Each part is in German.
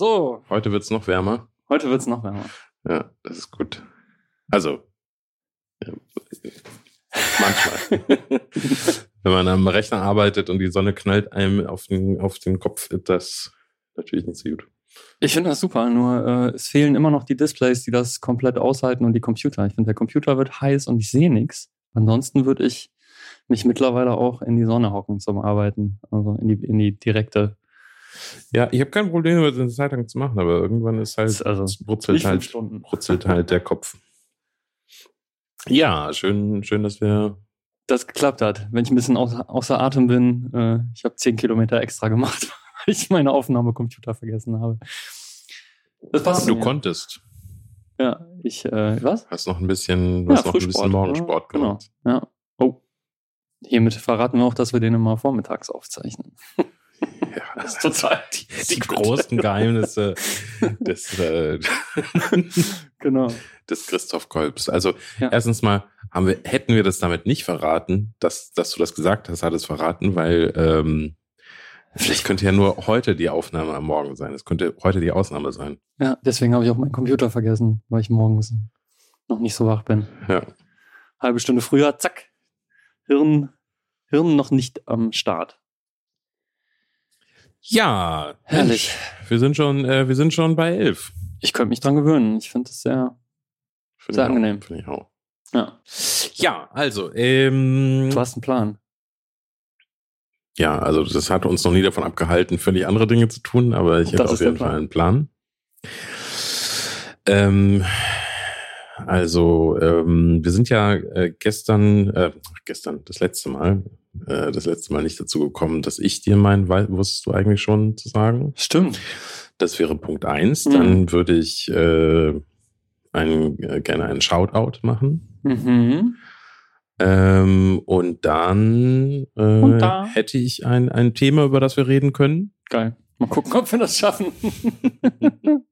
So, Heute wird's noch wärmer. heute wird's noch wärmer. Ja, das ist gut. Also, ja, manchmal. Wenn man am Rechner arbeitet und die Sonne knallt einem auf den, auf den Kopf, ist das natürlich nicht so gut. Ich finde das super, nur äh, es fehlen immer noch die Displays, die das komplett aushalten und die Computer. Ich finde, der Computer wird heiß und ich sehe nichts. Ansonsten würde ich mich mittlerweile auch in die Sonne hocken zum Arbeiten, also in die, in die direkte. Ja, ich habe kein Problem, das eine Zeit lang zu machen, aber irgendwann ist halt, Also, es brutzelt halt, brutzelt halt der Kopf. Ja, schön, schön, dass wir Das geklappt hat. Wenn ich ein bisschen außer, außer Atem bin, äh, ich habe zehn Kilometer extra gemacht, weil ich meine Aufnahmecomputer vergessen habe. Das passt Du mir. konntest. Ja, ich, äh, was? Hast noch ein bisschen, du hast noch ein bisschen Morgensport ja, genau. gemacht. Ja. Oh. Hiermit verraten wir auch, dass wir den immer vormittags aufzeichnen. Ja, Das ist total die, die großen Geheimnisse des, äh, Genau. des Christoph Kolbs. Also Ja. erstens mal haben wir, hätten wir das damit nicht verraten, dass, dass du das gesagt hast, hat es verraten, weil ähm, es könnte ja nur heute die Aufnahme am Morgen sein. Es könnte heute die Ausnahme sein. Ja, deswegen habe ich auch meinen Computer vergessen, weil ich morgens noch nicht so wach bin. Ja. Halbe Stunde früher, zack. Hirn, Hirn noch nicht am Start. Ja, Herrlich. Mensch, Wir sind schon, äh, wir sind schon bei elf. Ich könnte mich dran gewöhnen. Ich finde es sehr, Finde Sehr angenehm. Finde ich auch. ja. Ja, also, ähm, Du hast einen Plan. ja, also das hat uns noch nie davon abgehalten, völlig andere Dinge zu tun, aber ich hätte auf jeden Fall einen Plan. Ähm, also, ähm, wir sind ja äh, gestern, äh, gestern, das letzte Mal, äh, das letzte Mal nicht dazu gekommen, dass ich dir meinen, wei- wusstest du eigentlich schon zu sagen? Stimmt. Das wäre Punkt eins. Mhm. Dann würde ich äh, einen, äh, gerne einen Shoutout machen. Mhm. Ähm, und dann äh, Und da? hätte ich ein, ein Thema, über das wir reden können, Geil. Mal gucken, ob wir das schaffen.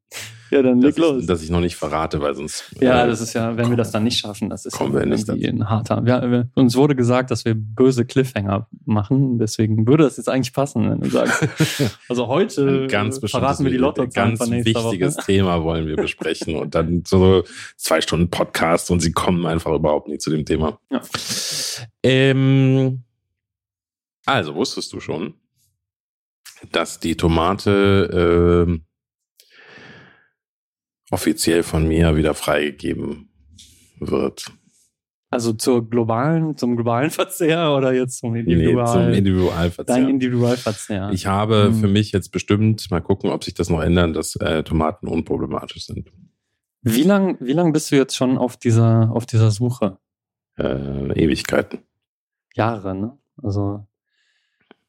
ja, dann leg das los. ich, das ich noch nicht verrate, weil sonst Ja, äh, das ist ja, wenn wir das dann nicht schaffen, das ist Kommen ja wir nicht irgendwie ein harter. Wir, wir, uns wurde gesagt, dass wir böse Cliffhanger machen, deswegen würde das jetzt eigentlich passen, wenn du sagst. Also heute ein ganz äh, verraten wir die bestimmtes, Lottozahlen ganz wichtiges Woche. Thema wollen wir besprechen und dann so zwei Stunden Podcast und sie kommen einfach überhaupt nicht zu dem Thema. Ja. Ähm, also wusstest du schon, dass die Tomate ähm, offiziell von mir wieder freigegeben wird. Also zur globalen, zum globalen Verzehr oder jetzt zum Nee, Individual, zum Individualverzehr. dein Individualverzehr. Ich habe Hm. für mich jetzt bestimmt, mal gucken, ob sich das noch ändert, dass äh, Tomaten unproblematisch sind. wie lang, wie lang bist du jetzt schon auf dieser, auf dieser Suche? Äh, Ewigkeiten. Jahre, ne? Also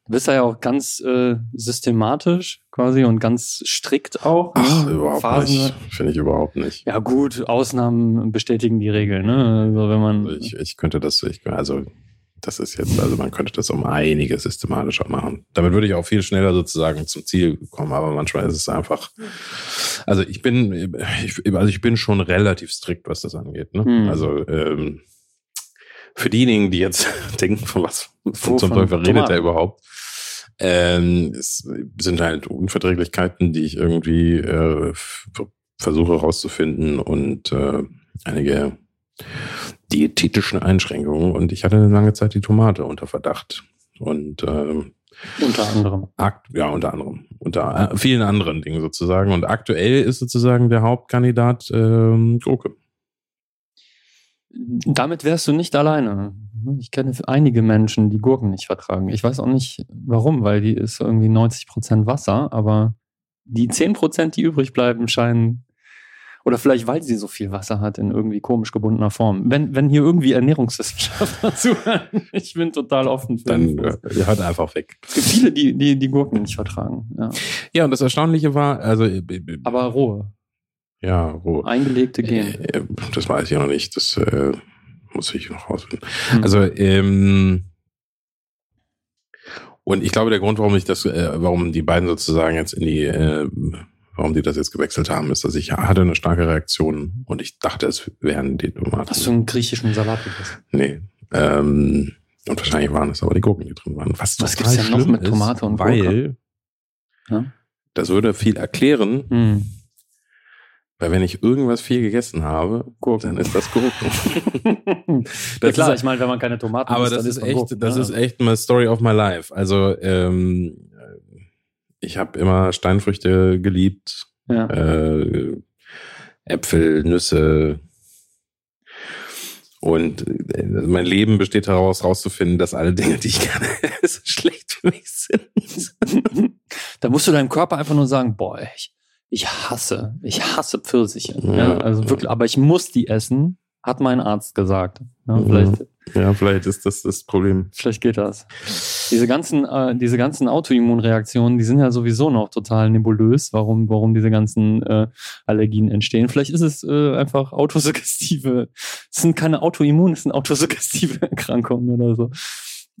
du bist da ja auch ganz äh, systematisch quasi und ganz strikt auch. Ach, ne? überhaupt Phasen- nicht. Finde ich überhaupt nicht. Ja gut, Ausnahmen bestätigen die Regel, ne? Also wenn man Also ich, ich könnte das, ich, also das ist jetzt, also man könnte das um einiges systematischer machen. Damit würde ich auch viel schneller sozusagen zum Ziel kommen, aber manchmal ist es einfach, also ich bin, ich, also ich bin schon relativ strikt, was das angeht. Ne? Hm. Also ähm, für diejenigen, die jetzt denken, von was von zum? Teufel redet er überhaupt, ähm, es sind halt Unverträglichkeiten, die ich irgendwie äh, versuche herauszufinden und äh, einige diätetischen Einschränkungen und ich hatte eine lange Zeit die Tomate unter Verdacht. Und ähm, unter anderem. akt ja, unter anderem. Unter äh, vielen anderen Dingen sozusagen. Und aktuell ist sozusagen der Hauptkandidat ähm, Gurke. Damit wärst du nicht alleine. Ich kenne einige Menschen, die Gurken nicht vertragen. Ich weiß auch nicht warum, weil die ist irgendwie 90% Wasser, aber die 10%, die übrig bleiben, scheinen. Oder vielleicht, weil sie so viel Wasser hat in irgendwie komisch gebundener Form. Wenn, wenn hier irgendwie Ernährungswissenschaftler zuhören, ich bin total offen für Dann Infos. äh, hört einfach weg. Es gibt viele, die, die die Gurken nicht vertragen. Ja. Ja, und das Erstaunliche war, also äh, Aber rohe, ja, roh. eingelegte gehen. Äh, das weiß ich noch nicht. Das äh, muss ich noch rausfinden. Hm. Also, ähm, und ich glaube, der Grund, warum ich das, äh, warum die beiden sozusagen jetzt in die, äh, warum die das jetzt gewechselt haben, ist, dass ich hatte eine starke Reaktion und ich dachte, es wären die Tomaten. Hast du einen griechischen Salat gegessen? Nee. Ähm, und wahrscheinlich waren es aber die Gurken, die drin waren. Was, Was total gibt's denn noch mit Tomate und weil, Gurke? Ja? das würde viel erklären, Hm. Weil wenn ich irgendwas viel gegessen habe, Gurken. dann ist das Gurken. ja, Das klar, ist- ich meine, wenn man keine Tomaten Aber isst, das ist echt, Gurken, das ja. ist echt mal Story of my life. Also ähm, ich habe immer Steinfrüchte geliebt, Ja. äh, Äpfel, Nüsse. Und äh, mein Leben besteht daraus, herauszufinden, dass alle Dinge, die ich gerne esse, schlecht für mich sind. da musst du deinem Körper einfach nur sagen, boah, ich, ich hasse, ich hasse Pfirsiche. Ja. Ja. also wirklich, aber ich muss die essen, hat mein Arzt gesagt. Ja, Mhm. vielleicht, Ja, vielleicht ist das das Problem. vielleicht geht das. Diese ganzen, äh, diese ganzen Autoimmunreaktionen, die sind ja sowieso noch total nebulös, warum, warum diese ganzen äh, Allergien entstehen. Vielleicht ist es äh, einfach autosuggestive, es sind keine Autoimmun, es sind autosuggestive Erkrankungen oder so.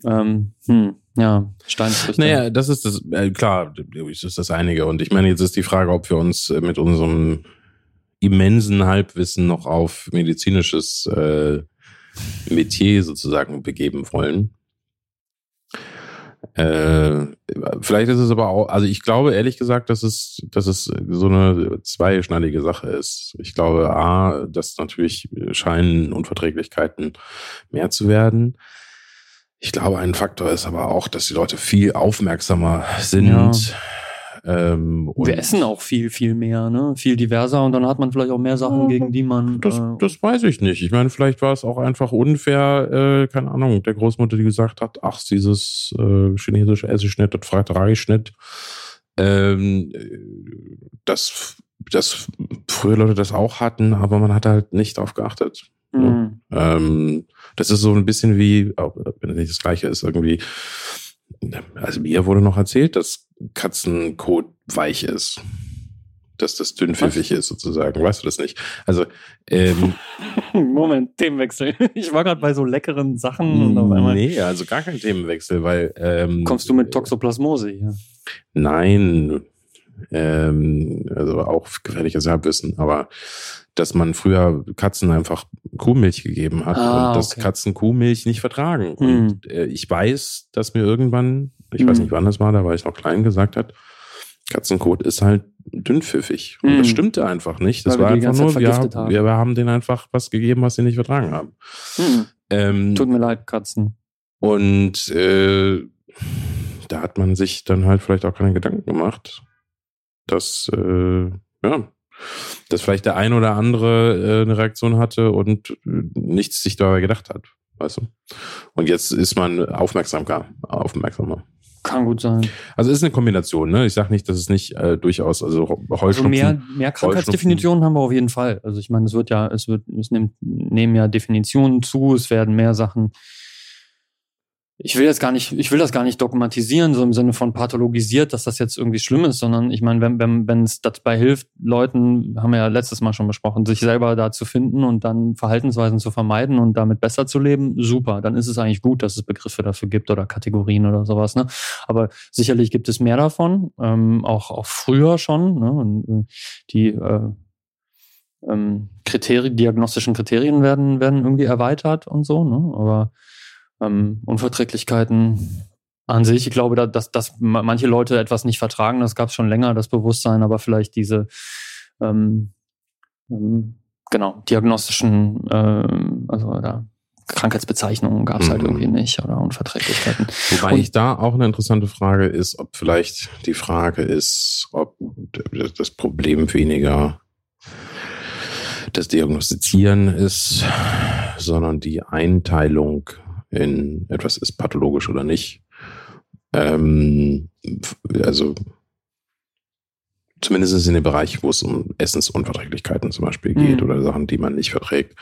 Ähm, hm, ja, Steinfrüchte. Naja, das ist das, äh, klar, das ist das einige. Und ich meine, jetzt ist die Frage, ob wir uns äh, mit unserem immensen Halbwissen noch auf medizinisches äh, Metier sozusagen begeben wollen. Äh, vielleicht ist es aber auch, also ich glaube ehrlich gesagt, dass es, dass es so eine zweischneidige Sache ist. Ich glaube, A, dass natürlich scheinen Unverträglichkeiten mehr zu werden. Ich glaube, ein Faktor ist aber auch, dass die Leute viel aufmerksamer sind. Ja. Ähm, Wir essen auch viel, viel mehr, ne? Viel diverser und dann hat man vielleicht auch mehr Sachen, gegen die man. Das, äh, das weiß ich nicht. Ich meine, vielleicht war es auch einfach unfair, äh, keine Ahnung, der Großmutter, die gesagt hat, ach, dieses äh, chinesische Essigschnitt, das Freiterei-Schnitt, ähm, äh, dass, dass früher Leute das auch hatten, aber man hat halt nicht darauf geachtet. Mh. Ähm, das ist so ein bisschen wie, wenn es nicht das gleiche ist, irgendwie, also mir wurde noch erzählt, dass Katzenkot weich ist. Dass das dünnpfiffig ist, sozusagen. Weißt du das nicht? Also, ähm, Moment, Themenwechsel. Ich war gerade bei so leckeren Sachen und auf einmal nee, also gar kein Themenwechsel, weil ähm, kommst du mit Toxoplasmose hier. Nein, ähm, also auch gefährliches Halbwissen, aber dass man früher Katzen einfach Kuhmilch gegeben hat Ah, und dass okay. Katzen Kuhmilch nicht vertragen. Hm. Und äh, ich weiß, dass mir irgendwann, ich weiß Hm. nicht wann das war, da war ich noch klein, gesagt hat, Katzenkot ist halt dünnpfiffig. Und Hm. das stimmte einfach nicht. Das Weil war einfach nur, wir, haben. wir haben denen einfach was gegeben, was sie nicht vertragen haben. Hm. Ähm, Tut mir leid, Katzen. und äh, da hat man sich dann halt vielleicht auch keine Gedanken gemacht, dass, äh, ja, dass vielleicht der ein oder andere äh, eine Reaktion hatte und äh, nichts sich dabei gedacht hat. Weißt du? Und jetzt ist man aufmerksamer. aufmerksamer. Kann gut sein. Also es ist eine Kombination, ne? Ich sage nicht, dass es nicht äh, durchaus, also Also Heuschnupfen. mehr, mehr Krankheitsdefinitionen haben wir auf jeden Fall. Also ich meine, es wird ja, es wird, es nimmt, nehmen ja Definitionen zu, es werden mehr Sachen. Ich will jetzt gar nicht, ich will das gar nicht dogmatisieren, so im Sinne von pathologisiert, dass das jetzt irgendwie schlimm ist, sondern ich meine, wenn, wenn, wenn es dabei hilft, Leuten, haben wir ja letztes Mal schon besprochen, sich selber da zu finden und dann Verhaltensweisen zu vermeiden und damit besser zu leben, super. Dann ist es eigentlich gut, dass es Begriffe dafür gibt oder Kategorien oder sowas, ne? Aber sicherlich gibt es mehr davon, ähm, auch, auch früher schon, ne? Und, äh, die äh, ähm, Kriterien, diagnostischen Kriterien werden, werden irgendwie erweitert und so, ne? Aber ähm, Unverträglichkeiten an sich, ich glaube, da- dass, dass ma- manche Leute etwas nicht vertragen, das gab es schon länger, das Bewusstsein, aber vielleicht diese ähm, ähm, genau, diagnostischen, ähm, also da Krankheitsbezeichnungen gab es halt Mhm. irgendwie nicht oder Unverträglichkeiten. Wobei Und- ich da auch eine interessante Frage ist, ob vielleicht die Frage ist, ob das Problem weniger das Diagnostizieren ist, sondern die Einteilung in etwas ist pathologisch oder nicht. Ähm, also zumindest in dem Bereich, wo es um Essensunverträglichkeiten zum Beispiel geht Mhm. oder Sachen, die man nicht verträgt.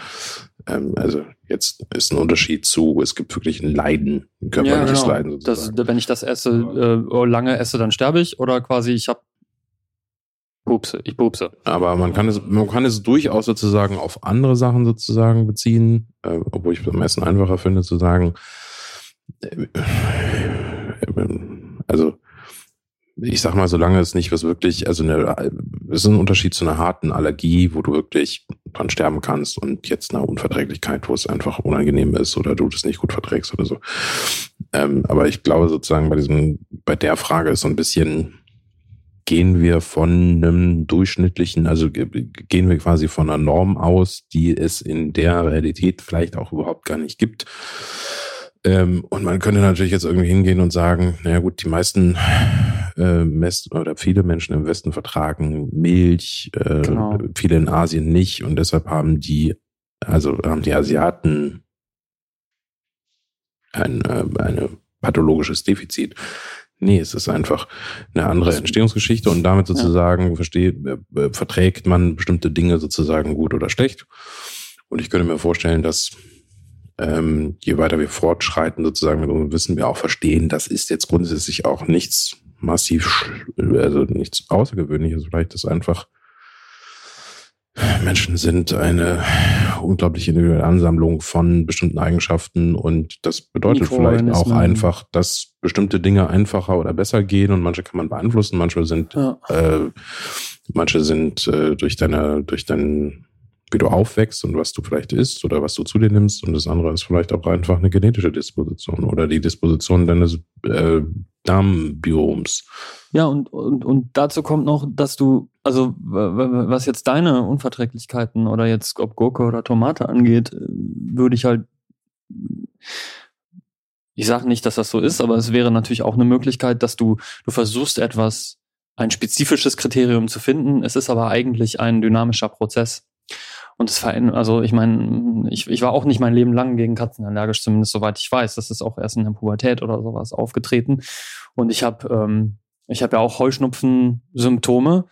Ähm, also jetzt ist ein Unterschied zu, es gibt wirklich ein Leiden, ein körperliches Leiden genau. Das, sozusagen. wenn ich das esse, äh, lange esse, dann sterbe ich oder quasi ich habe Pupse, ich pupse. Aber man kann es, man kann es durchaus sozusagen auf andere Sachen sozusagen beziehen, äh, obwohl ich es am meisten einfacher finde zu sagen, äh, äh, also ich sag mal, solange es nicht was wirklich, also eine, es ist ein Unterschied zu einer harten Allergie, wo du wirklich dran sterben kannst und jetzt einer Unverträglichkeit, wo es einfach unangenehm ist oder du das nicht gut verträgst oder so. Ähm, aber ich glaube sozusagen bei diesem, bei der Frage ist so ein bisschen, gehen wir von einem durchschnittlichen, also gehen wir quasi von einer Norm aus, die es in der Realität vielleicht auch überhaupt gar nicht gibt. Ähm, und man könnte natürlich jetzt irgendwie hingehen und sagen, naja gut, die meisten äh, Mess oder viele Menschen im Westen vertragen Milch, äh, genau. viele in Asien nicht und deshalb haben die, also haben die Asiaten ein, äh, eine pathologisches Defizit. Nee, es ist einfach eine andere Entstehungsgeschichte und damit sozusagen ja. versteht, äh, äh, verträgt man bestimmte Dinge sozusagen gut oder schlecht. Und ich könnte mir vorstellen, dass ähm, je weiter wir fortschreiten, sozusagen mit unserem Wissen, wir auch verstehen, das ist jetzt grundsätzlich auch nichts massiv, also nichts Außergewöhnliches. Vielleicht ist einfach Menschen sind eine unglaubliche individuelle Ansammlung von bestimmten Eigenschaften und das bedeutet vielleicht auch einfach, dass bestimmte Dinge einfacher oder besser gehen und manche kann man beeinflussen, manche sind, ja. äh, manche sind äh, durch deine, durch dein, wie du aufwächst und was du vielleicht isst oder was du zu dir nimmst. Und das andere ist vielleicht auch einfach eine genetische Disposition oder die Disposition deines äh, Darmbioms. Ja, und, und, und dazu kommt noch, dass du, also was jetzt deine Unverträglichkeiten oder jetzt ob Gurke oder Tomate angeht, äh, würde ich halt, ich sage nicht, dass das so ist, aber es wäre natürlich auch eine Möglichkeit, dass du, du versuchst etwas, ein spezifisches Kriterium zu finden. Es ist aber eigentlich ein dynamischer Prozess. Und es verändert, also ich meine, ich, ich war auch nicht mein Leben lang gegen Katzen allergisch, zumindest soweit ich weiß. Das ist auch erst in der Pubertät oder sowas aufgetreten. Und ich habe ähm, ich habe ja auch Heuschnupfen-Symptome,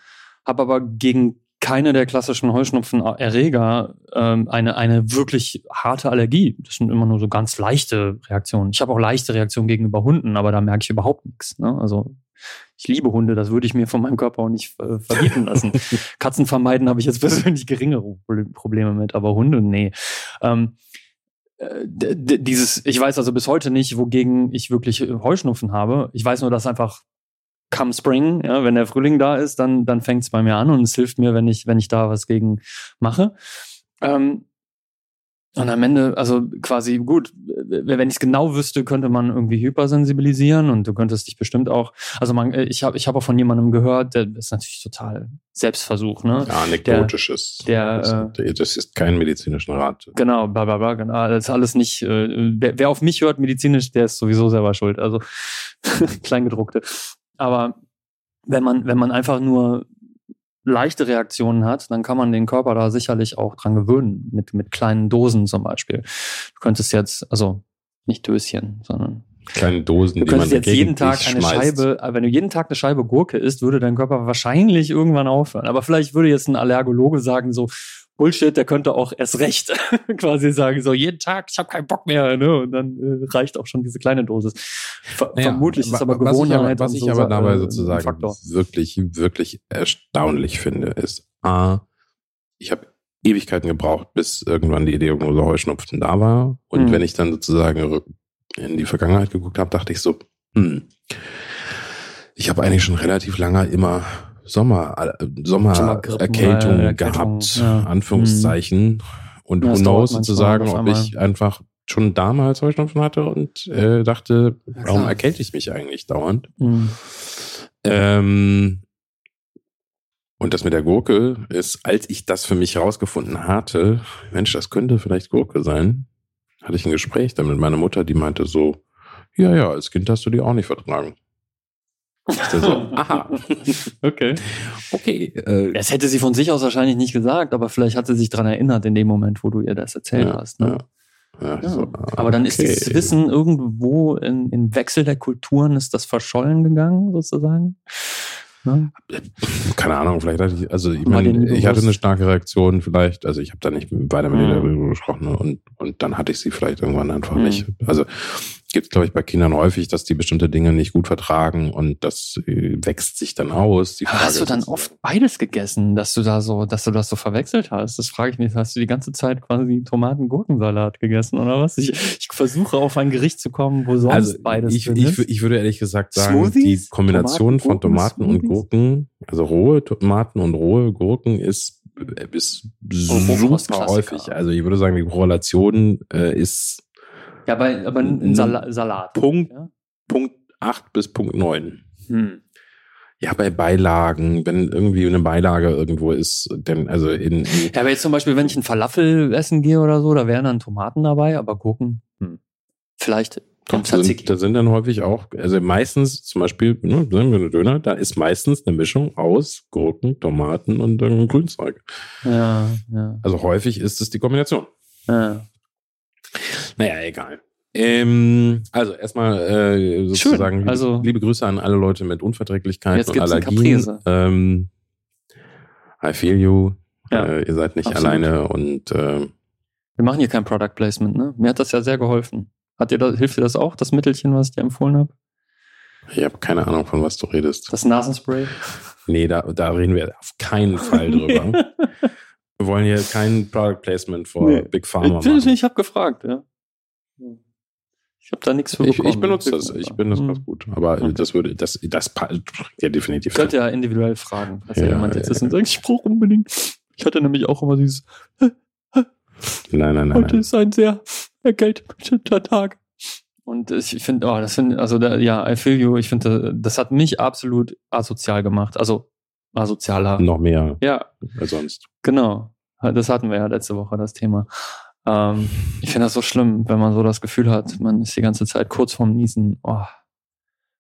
habe aber gegen keine der klassischen Heuschnupfenerreger ähm, eine, eine wirklich harte Allergie. Das sind immer nur so ganz leichte Reaktionen. Ich habe auch leichte Reaktionen gegenüber Hunden, aber da merke ich überhaupt nichts. Ne? Also ich liebe Hunde, das würde ich mir von meinem Körper auch nicht äh, verbieten lassen. Katzen vermeiden habe ich jetzt persönlich geringere Probleme mit, aber Hunde, nee. Ähm, äh, dieses, ich weiß also bis heute nicht, wogegen ich wirklich Heuschnupfen habe. Ich weiß nur, dass einfach come Spring, ja, wenn der Frühling da ist, dann, dann fängt es bei mir an und es hilft mir, wenn ich, wenn ich da was gegen mache. Ähm, und am Ende, also quasi gut, wenn ich es genau wüsste, könnte man irgendwie hypersensibilisieren und du könntest dich bestimmt auch, also man, ich habe ich hab auch von jemandem gehört, der ist natürlich total Selbstversuch, ne? Ja, anekdotisches. Der, der, das, äh, das ist kein medizinischer Rat. Genau, bla bla bla, genau. Das ist alles nicht, äh, wer, wer auf mich hört medizinisch, der ist sowieso selber schuld. Also Kleingedruckte. Aber wenn man, wenn man einfach nur leichte Reaktionen hat, dann kann man den Körper da sicherlich auch dran gewöhnen, mit, mit kleinen Dosen zum Beispiel. Du könntest jetzt, also nicht Döschen, sondern kleine Dosen, du könntest jetzt jeden Tag eine schmeißt. Scheibe, wenn du jeden Tag eine Scheibe Gurke isst, würde dein Körper wahrscheinlich irgendwann aufhören. Aber vielleicht würde jetzt ein Allergologe sagen so, Bullshit, der könnte auch erst recht quasi sagen, so jeden Tag, ich habe keinen Bock mehr, ne? Und dann äh, reicht auch schon diese kleine Dosis. Ver naja, vermutlich ist aber Gewohnheit. Was ich aber, was ich aber dabei äh, sozusagen wirklich, wirklich erstaunlich finde, ist A, ich habe Ewigkeiten gebraucht, bis irgendwann die Diagnose Heuschnupfen da war. Und mhm. wenn ich dann sozusagen in die Vergangenheit geguckt habe, dachte ich so, hm, ich habe eigentlich schon relativ lange immer Sommer, Sommererkältung äh, gehabt, ja. Anführungszeichen. Mhm. Und ja, who knows sozusagen, ob ich einfach schon damals Heuschnupfen hatte und äh, dachte, ja, warum erkälte ich mich eigentlich dauernd? Mhm. Ähm, und das mit der Gurke ist, als ich das für mich rausgefunden hatte, Mensch, das könnte vielleicht Gurke sein, hatte ich ein Gespräch dann mit meiner Mutter, die meinte so, ja, ja, als Kind hast du die auch nicht vertragen. So, aha. okay. Okay. Äh, das hätte sie von sich aus wahrscheinlich nicht gesagt, aber vielleicht hat sie sich daran erinnert in dem Moment, wo du ihr das erzählt ja, hast. Ne? Ja. Ja, so, aber dann okay. ist das Wissen irgendwo in, in Wechsel der Kulturen, ist das verschollen gegangen, sozusagen? Ne? Keine Ahnung, vielleicht hatte ich, also ich, mein, ich hatte eine starke Reaktion vielleicht, also ich habe da nicht weiter mit ihr darüber gesprochen und, und dann hatte ich sie vielleicht irgendwann einfach mhm. nicht. Also gibt, glaube ich, bei Kindern häufig, dass die bestimmte Dinge nicht gut vertragen und das äh, wächst sich dann aus. hast du dann oft beides gegessen, dass du da so, dass du das so verwechselt hast? Das frage ich mich. Hast du die ganze Zeit quasi Tomaten-Gurkensalat gegessen oder was? Ich, ich versuche auf ein Gericht zu kommen, wo sonst also beides ich, drin ich, ist. Ich würde ehrlich gesagt sagen, Smoothies? die Kombination Tomaten, von Tomaten und Gurken, also rohe Tomaten und rohe Gurken ist ist oh, super häufig. Also ich würde sagen, die Korrelation äh, ist ja, aber, aber ein Sal Salat. Punkt, ja? Punkt 8 bis Punkt 9. Hm. Ja, bei Beilagen, wenn irgendwie eine Beilage irgendwo ist, denn also in, in Ja, aber jetzt zum Beispiel, wenn ich ein Falafel essen gehe oder so, da wären dann Tomaten dabei, aber Gurken, hm. vielleicht da sind, da sind dann häufig auch, also meistens zum Beispiel, ne, sagen wir eine Döner, da ist meistens eine Mischung aus Gurken, Tomaten und ähm, Grünzeug. Ja, ja. Also häufig ist es die Kombination. ja. Naja, egal. Ähm, also erstmal äh, sozusagen Schön, also- liebe Grüße an alle Leute mit Unverträglichkeiten Jetzt und Allergien. Ähm, I feel you. Ja, äh, ihr seid nicht absolut. alleine und äh, Wir machen hier kein Product Placement, ne? Mir hat das ja sehr geholfen. Hat dir das, hilft dir das auch, das Mittelchen, was ich dir empfohlen habe? ich habe keine Ahnung, von was du redest. Das Nasenspray? Nee, da, da reden wir auf keinen Fall drüber. Wir wollen hier kein Product Placement vor Nee. Big Pharma ich ich, machen. ich habe gefragt, ja. Ich habe da nichts für Ich, bekommen. ich benutze das. Ich bin das Hm. ganz gut. Aber Okay. das würde, das, das ja definitiv. Könnt ihr ja individuell fragen, falls ja, Ja, jemand jetzt ja, ist und sagt, ich brauche unbedingt. Ich hatte nämlich auch immer dieses, Nein, nein, nein. heute nein. ist ein sehr ergeldbestimmter Tag. Und ich finde, oh, das finde, also da, ja, I feel you. Ich finde, das hat mich absolut asozial gemacht. Also asozialer. Noch mehr Ja, als sonst. genau. Das hatten wir ja letzte Woche, das Thema. Ähm, ich finde das so schlimm, wenn man so das Gefühl hat, man ist die ganze Zeit kurz vorm Niesen. Oh,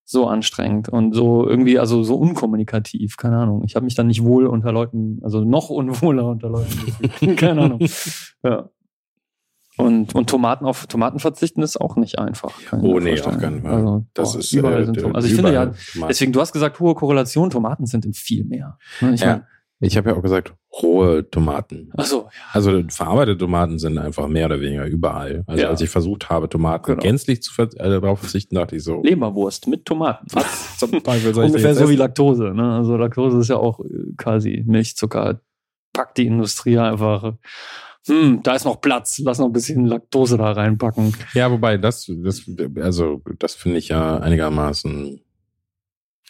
so anstrengend und so irgendwie, also so unkommunikativ, keine Ahnung. Ich habe mich dann nicht wohl unter Leuten, also noch unwohler unter Leuten gefühlt. keine Ahnung. Ja. Und, und Tomaten auf Tomaten verzichten ist auch nicht einfach. Oh nee, vorstellen. auf keinen Fall. Also, das boah, ist überall äh, sind Tomaten. Also ich finde ja, deswegen, du hast gesagt, hohe Korrelation, Tomaten sind in viel mehr. Ne, Ich Ja. Ich habe ja auch gesagt, rohe Tomaten. ach so, Also verarbeitete Tomaten sind einfach mehr oder weniger überall. Also Ja. als ich versucht habe, Tomaten Genau. gänzlich zu ver äh, darauf verzichten, dachte ich so. Leberwurst mit Tomaten. Was zum Teufel soll ich Ungefähr so wie essen? Laktose. Ne? Also Laktose ist ja auch äh, quasi Milchzucker. Packt die Industrie einfach. Hm, da ist noch Platz. Lass noch ein bisschen Laktose da reinpacken. Ja, wobei das, das, also das finde ich ja einigermaßen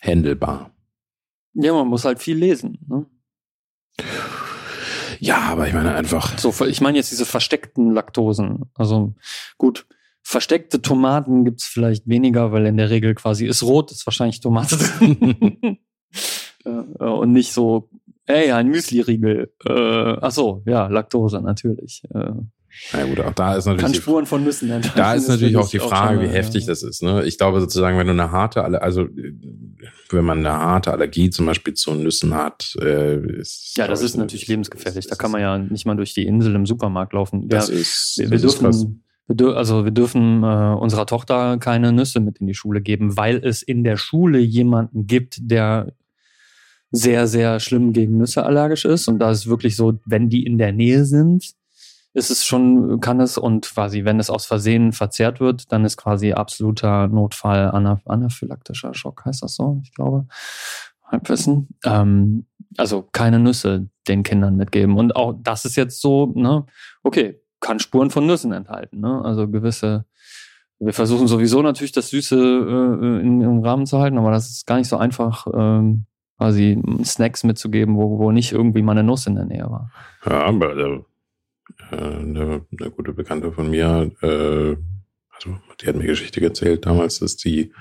händelbar. Ja, man muss halt viel lesen. Ne? Ja, aber ich meine einfach. So, ich meine jetzt diese versteckten Laktosen. Also gut, versteckte Tomaten gibt's vielleicht weniger, weil in der Regel quasi ist rot, ist wahrscheinlich Tomate drin. Und nicht so, ey, ein Müsli-Riegel. Äh, ach so, ja, Laktose natürlich. Äh, Na gut, auch da ist natürlich. kann Spuren von Nüssen enthalten. Da ist natürlich auch die Frage, mal, wie heftig ja. das ist. Ne? Ich glaube sozusagen, wenn du eine harte, also wenn man eine harte Allergie zum Beispiel zu Nüssen hat, äh, ist Ja, das ist ich, natürlich lebensgefährlich. Da kann man ist- ja nicht mal durch die Insel im Supermarkt laufen. Das ja, ist, wir, wir das ist dürfen, dür also wir dürfen äh, unserer Tochter keine Nüsse mit in die Schule geben, weil es in der Schule jemanden gibt, der sehr, sehr schlimm gegen Nüsse allergisch ist. Und da ist wirklich so, wenn die in der Nähe sind, ist es schon, kann es und quasi, wenn es aus Versehen verzehrt wird, dann ist quasi absoluter Notfall ana anaphylaktischer Schock, heißt das so, ich glaube. Halbwissen. Ähm, also keine Nüsse den Kindern mitgeben. Und auch das ist jetzt so, ne, okay, kann Spuren von Nüssen enthalten, ne? Also gewisse, wir versuchen sowieso natürlich das Süße äh, in, im Rahmen zu halten, aber das ist gar nicht so einfach, ähm, quasi Snacks mitzugeben, wo, wo nicht irgendwie mal eine Nuss in der Nähe war. Ja, aber äh, eine, eine gute Bekannte von mir, äh, also die hat mir Geschichte erzählt damals, dass die,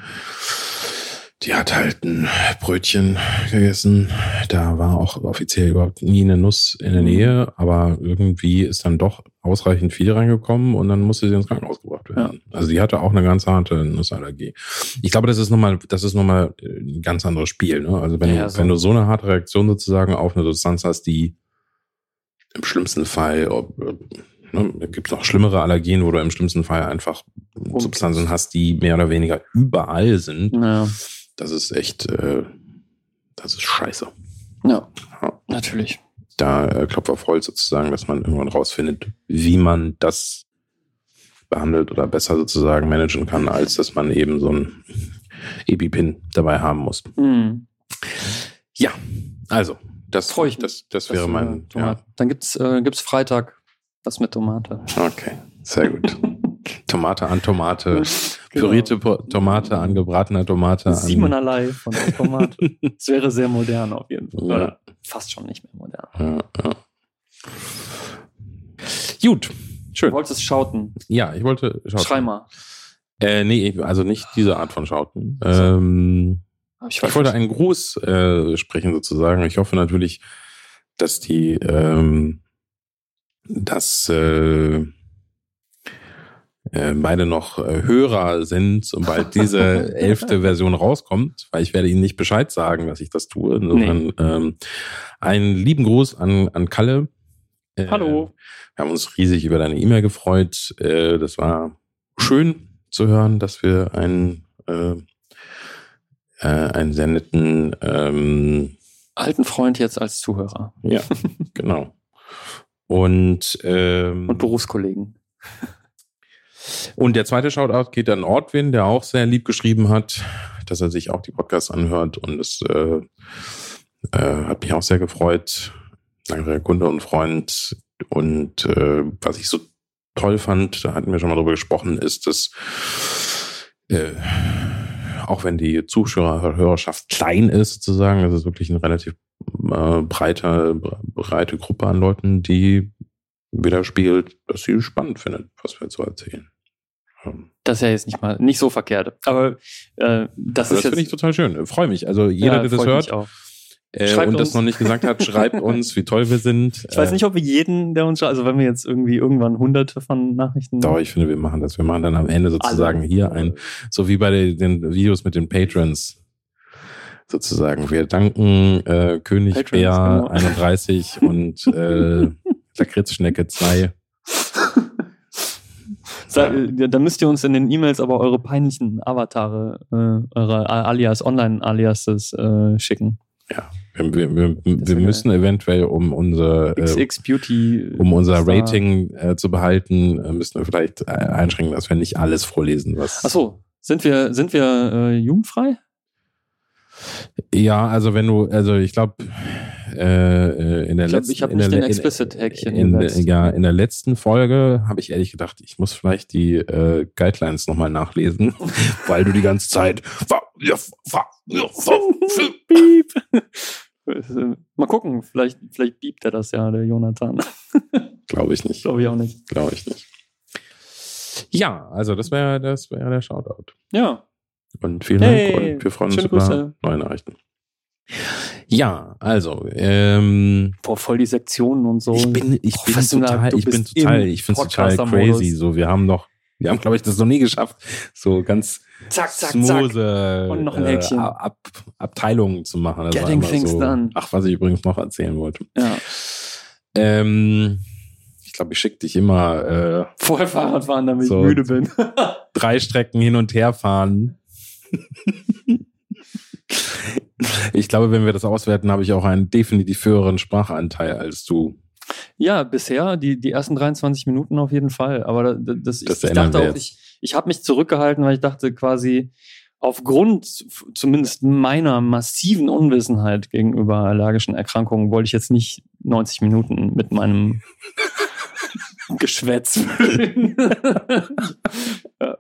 die hat halt ein Brötchen gegessen. Da war auch offiziell überhaupt nie eine Nuss in der Nähe, aber irgendwie ist dann doch ausreichend viel reingekommen und dann musste sie ins Krankenhaus gebracht werden. Also die hatte auch eine ganz harte Nussallergie. Ich glaube, das ist nochmal, das ist nochmal ein ganz anderes Spiel. Ne? Also wenn, Ja, du, so. wenn du so eine harte Reaktion sozusagen auf eine Substanz hast, die im schlimmsten Fall, ob, ne, gibt noch schlimmere Allergien, wo du im schlimmsten Fall einfach Substanzen hast, die mehr oder weniger überall sind. Ja, Das ist echt, äh, das ist scheiße. ja Ja. natürlich. Da äh, Klopf auf Holz sozusagen, dass man irgendwann rausfindet, wie man das behandelt oder besser sozusagen managen kann, als dass man eben so ein EpiPin dabei haben muss. Hm. Ja, also, das, mich. das, das, Das, wäre äh, mein, ja, Tomaten. Dann gibt's, äh, gibt's Freitag was mit Tomate. okay, sehr gut. Tomate an Tomate, Genau. pürierte Tomate an gebratener Tomate. Siebenerlei von der Tomate. Das wäre sehr modern auf jeden Fall. Ja. Oder fast schon nicht mehr modern. Ja, ja. Gut, Du schön. wolltest schauten. Ja, ich wollte schauen. Schrei mal. Äh, nee, also nicht diese Art von Schauten. Ähm, Ich, ich wollte einen Gruß äh, sprechen sozusagen. Ich hoffe natürlich, dass die, ähm, dass äh, äh, beide noch äh, Hörer sind, sobald diese elfte Version rauskommt, weil ich werde Ihnen nicht Bescheid sagen, dass ich das tue. Insofern nee. ähm, einen lieben Gruß an, an Kalle. Äh, Hallo. Wir haben uns riesig über deine E-Mail gefreut. Äh, das war schön zu hören, dass wir einen, äh, äh, einen sehr netten ähm, alten Freund jetzt als Zuhörer. Ja, genau. Und, ähm, und Berufskollegen. Und der zweite Shoutout geht an Ortwin, der auch sehr lieb geschrieben hat, dass er sich auch die Podcasts anhört und es äh, äh, hat mich auch sehr gefreut. Lange Kunde und Freund. Und äh, was ich so toll fand, da hatten wir schon mal drüber gesprochen, ist, dass äh, auch wenn die Zuschauerhörerschaft klein ist, sozusagen, das ist wirklich eine relativ äh, breite, breite Gruppe an Leuten, die widerspiegelt, dass sie spannend findet, was wir so erzählen. Das ist ja jetzt nicht mal nicht so verkehrt. Aber äh, das Aber ist das finde ich total schön. Freue mich. Also jeder, ja, der das hört äh, und das noch nicht gesagt hat, schreibt uns, wie toll wir sind. Ich weiß nicht, ob wir jeden, der uns schreibt, also wenn wir jetzt irgendwie irgendwann hunderte von Nachrichten. Doch, ich finde, wir machen das. Wir machen dann am Ende sozusagen Alle. hier ein, so wie bei den Videos mit den Patrons sozusagen. Wir danken äh, König Patrons, Bär genau. 31 und äh, Lakritzschnecke 2 da, äh, da müsst ihr uns in den E-Mails aber eure peinlichen Avatare, äh, eure Alias, Online-Aliases äh, schicken. Ja, wir, wir, wir müssen geil. eventuell, um unser, äh, Beauty um unser Star. Rating äh, zu behalten, äh, müssen wir vielleicht äh, einschränken, dass wir nicht alles vorlesen, was. Ach so, sind wir, sind wir äh, jugendfrei? Ja, also wenn du, also ich glaube, äh, in der letzten, ich habe nicht der, den Explicit-Häkchen. In, in, ja, in der letzten Folge habe ich ehrlich gedacht, ich muss vielleicht die äh, Guidelines nochmal nachlesen, weil du die ganze Zeit Piep. Mal gucken, vielleicht, vielleicht biebt er das ja, der Jonathan. Glaube ich nicht. Glaube ich auch nicht. Glaube ich nicht. Ja, also das wäre das wäre der Shoutout. Ja. Und vielen hey, Dank und wir freuen uns über neue Nachrichten. Ja, also ähm, Boah, voll die Sektionen und so. Ich bin, ich bin total, ich bin total, ich finde total crazy. So, wir haben noch, wir haben, glaube ich, das noch nie geschafft, so ganz zack, zack, smooth, zack. und noch ein Häkchen. Äh, Ab, Abteilungen zu machen. Das Getting things so, done. Ach, was ich übrigens noch erzählen wollte. Ja. Ähm, ich glaube, ich schicke dich immer äh, vorher Fahrrad fahren, damit so ich müde bin. drei Strecken hin und her fahren. Ich glaube, wenn wir das auswerten, habe ich auch einen definitiv höheren Sprachanteil als du. Ja, bisher die, die ersten 23 Minuten auf jeden Fall. Aber das, das, das ich, dachte auch, ich, ich habe mich zurückgehalten, weil ich dachte quasi, aufgrund zumindest meiner massiven Unwissenheit gegenüber allergischen Erkrankungen wollte ich jetzt nicht 90 Minuten mit meinem Geschwätz füllen. ja.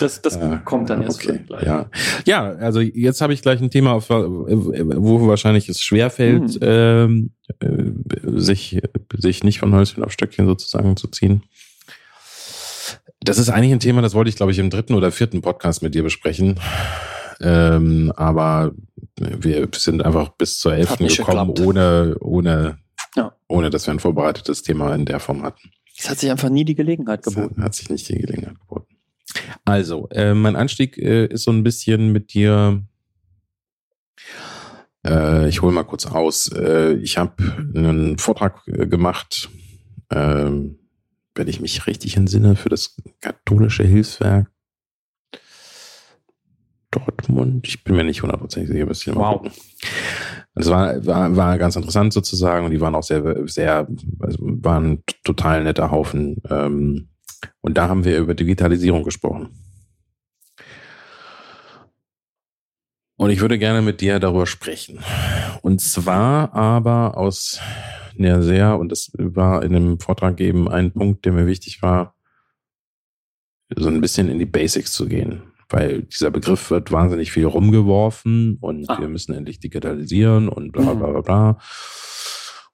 Das, das ja, kommt dann erst okay. gleich. Ja. ja, also jetzt habe ich gleich ein Thema, wo wahrscheinlich es schwerfällt, mhm. äh, sich, sich nicht von Häuschen auf Stöckchen sozusagen zu ziehen. Das ist eigentlich ein Thema, das wollte ich, glaube ich, im dritten oder vierten Podcast mit dir besprechen. Ähm, aber wir sind einfach bis zur elften gekommen, geklappt. ohne, ohne, ja. ohne dass wir ein vorbereitetes Thema in der Form hatten. Es hat sich einfach nie die Gelegenheit geboten. Es hat sich nicht die Gelegenheit geboten. Also, äh, mein Anstieg äh, ist so ein bisschen mit dir. Äh, ich hole mal kurz aus. Äh, ich habe einen Vortrag äh, gemacht, ähm, wenn ich mich richtig entsinne, für das katholische Hilfswerk Dortmund. Ich bin mir nicht hundertprozentig sicher, was ich wow. Das war, war, war ganz interessant sozusagen und die waren auch sehr, sehr, also waren total netter Haufen. Ähm, und da haben wir über Digitalisierung gesprochen. Und ich würde gerne mit dir darüber sprechen. Und zwar aber aus einer sehr, und das war in dem Vortrag eben ein Punkt, der mir wichtig war, so ein bisschen in die Basics zu gehen. Weil dieser Begriff wird wahnsinnig viel rumgeworfen und ah. wir müssen endlich digitalisieren und bla bla bla bla.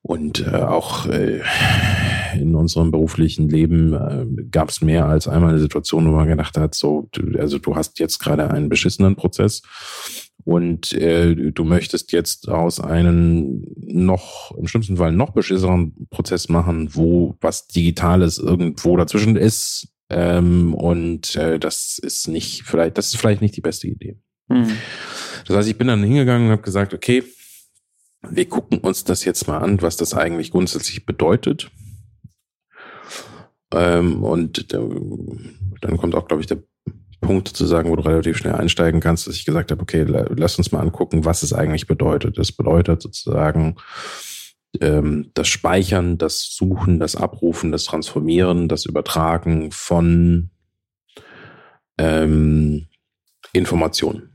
Und äh, auch äh, in unserem beruflichen Leben äh, gab es mehr als einmal eine Situation, wo man gedacht hat, so, du, also du hast jetzt gerade einen beschissenen Prozess und äh, du möchtest jetzt aus einem noch, im schlimmsten Fall noch beschisseren Prozess machen, wo was Digitales irgendwo dazwischen ist. Ähm, und äh, das ist nicht vielleicht, das ist vielleicht nicht die beste Idee. Mhm. Das heißt, ich bin dann hingegangen und habe gesagt, okay, wir gucken uns das jetzt mal an, was das eigentlich grundsätzlich bedeutet. Ähm, und äh, dann kommt auch, glaube ich, der Punkt zu sagen, wo du relativ schnell einsteigen kannst, dass ich gesagt habe, okay, lass uns mal angucken, was es eigentlich bedeutet. Das bedeutet sozusagen ähm, das Speichern, das Suchen, das Abrufen, das Transformieren, das Übertragen von ähm, Informationen.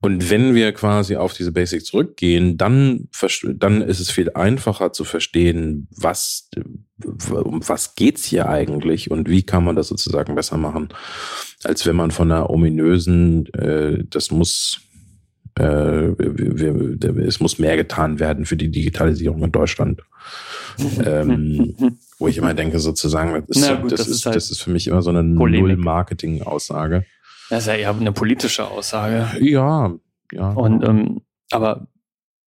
Und wenn wir quasi auf diese Basics zurückgehen, dann, dann ist es viel einfacher zu verstehen, was, um was geht's hier eigentlich und wie kann man das sozusagen besser machen, als wenn man von einer ominösen, äh, das muss, wir, wir, es muss mehr getan werden für die Digitalisierung in Deutschland. ähm, wo ich immer denke, sozusagen, das, ist, gut, das, das, ist, halt das ist für mich immer so eine Null-Marketing-Aussage. Das ist ja eher eine politische Aussage. Ja, ja. Und ähm, aber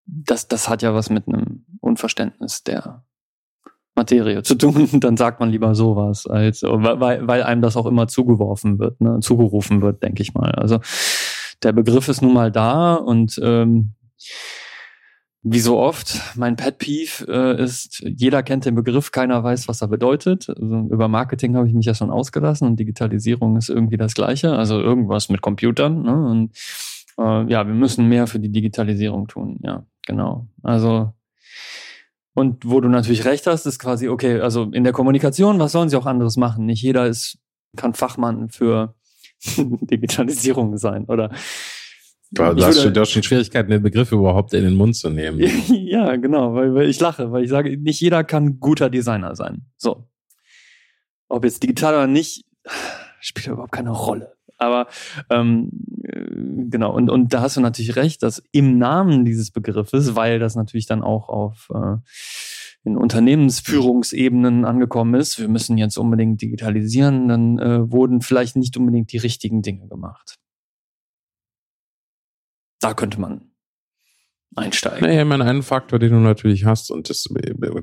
das, das hat ja was mit einem Unverständnis der Materie zu tun. Dann sagt man lieber sowas, als weil, weil einem das auch immer zugeworfen wird, ne, zugerufen wird, denke ich mal. Also der Begriff ist nun mal da und ähm, wie so oft, mein Pet Peeve äh, ist, jeder kennt den Begriff, keiner weiß, was er bedeutet. Also über Marketing habe ich mich ja schon ausgelassen und Digitalisierung ist irgendwie das Gleiche, also irgendwas mit Computern. Ne? Und äh, ja, wir müssen mehr für die Digitalisierung tun. Ja, genau. Also und wo du natürlich recht hast, ist quasi, okay, also in der Kommunikation, was sollen sie auch anderes machen? Nicht jeder ist, kann Fachmann für Digitalisierung sein, oder? Du, hast, würde, du hast schon Schwierigkeiten, den Begriff überhaupt in den Mund zu nehmen. ja, genau, weil, weil ich lache, weil ich sage, nicht jeder kann guter Designer sein. So. Ob jetzt digital oder nicht, spielt überhaupt keine Rolle. Aber ähm, äh, genau, und, und da hast du natürlich recht, dass im Namen dieses Begriffes, weil das natürlich dann auch auf äh, in Unternehmensführungsebenen angekommen ist, wir müssen jetzt unbedingt digitalisieren, dann äh, wurden vielleicht nicht unbedingt die richtigen Dinge gemacht. Da könnte man einsteigen. Naja, ich meine, einen Faktor, den du natürlich hast, und das,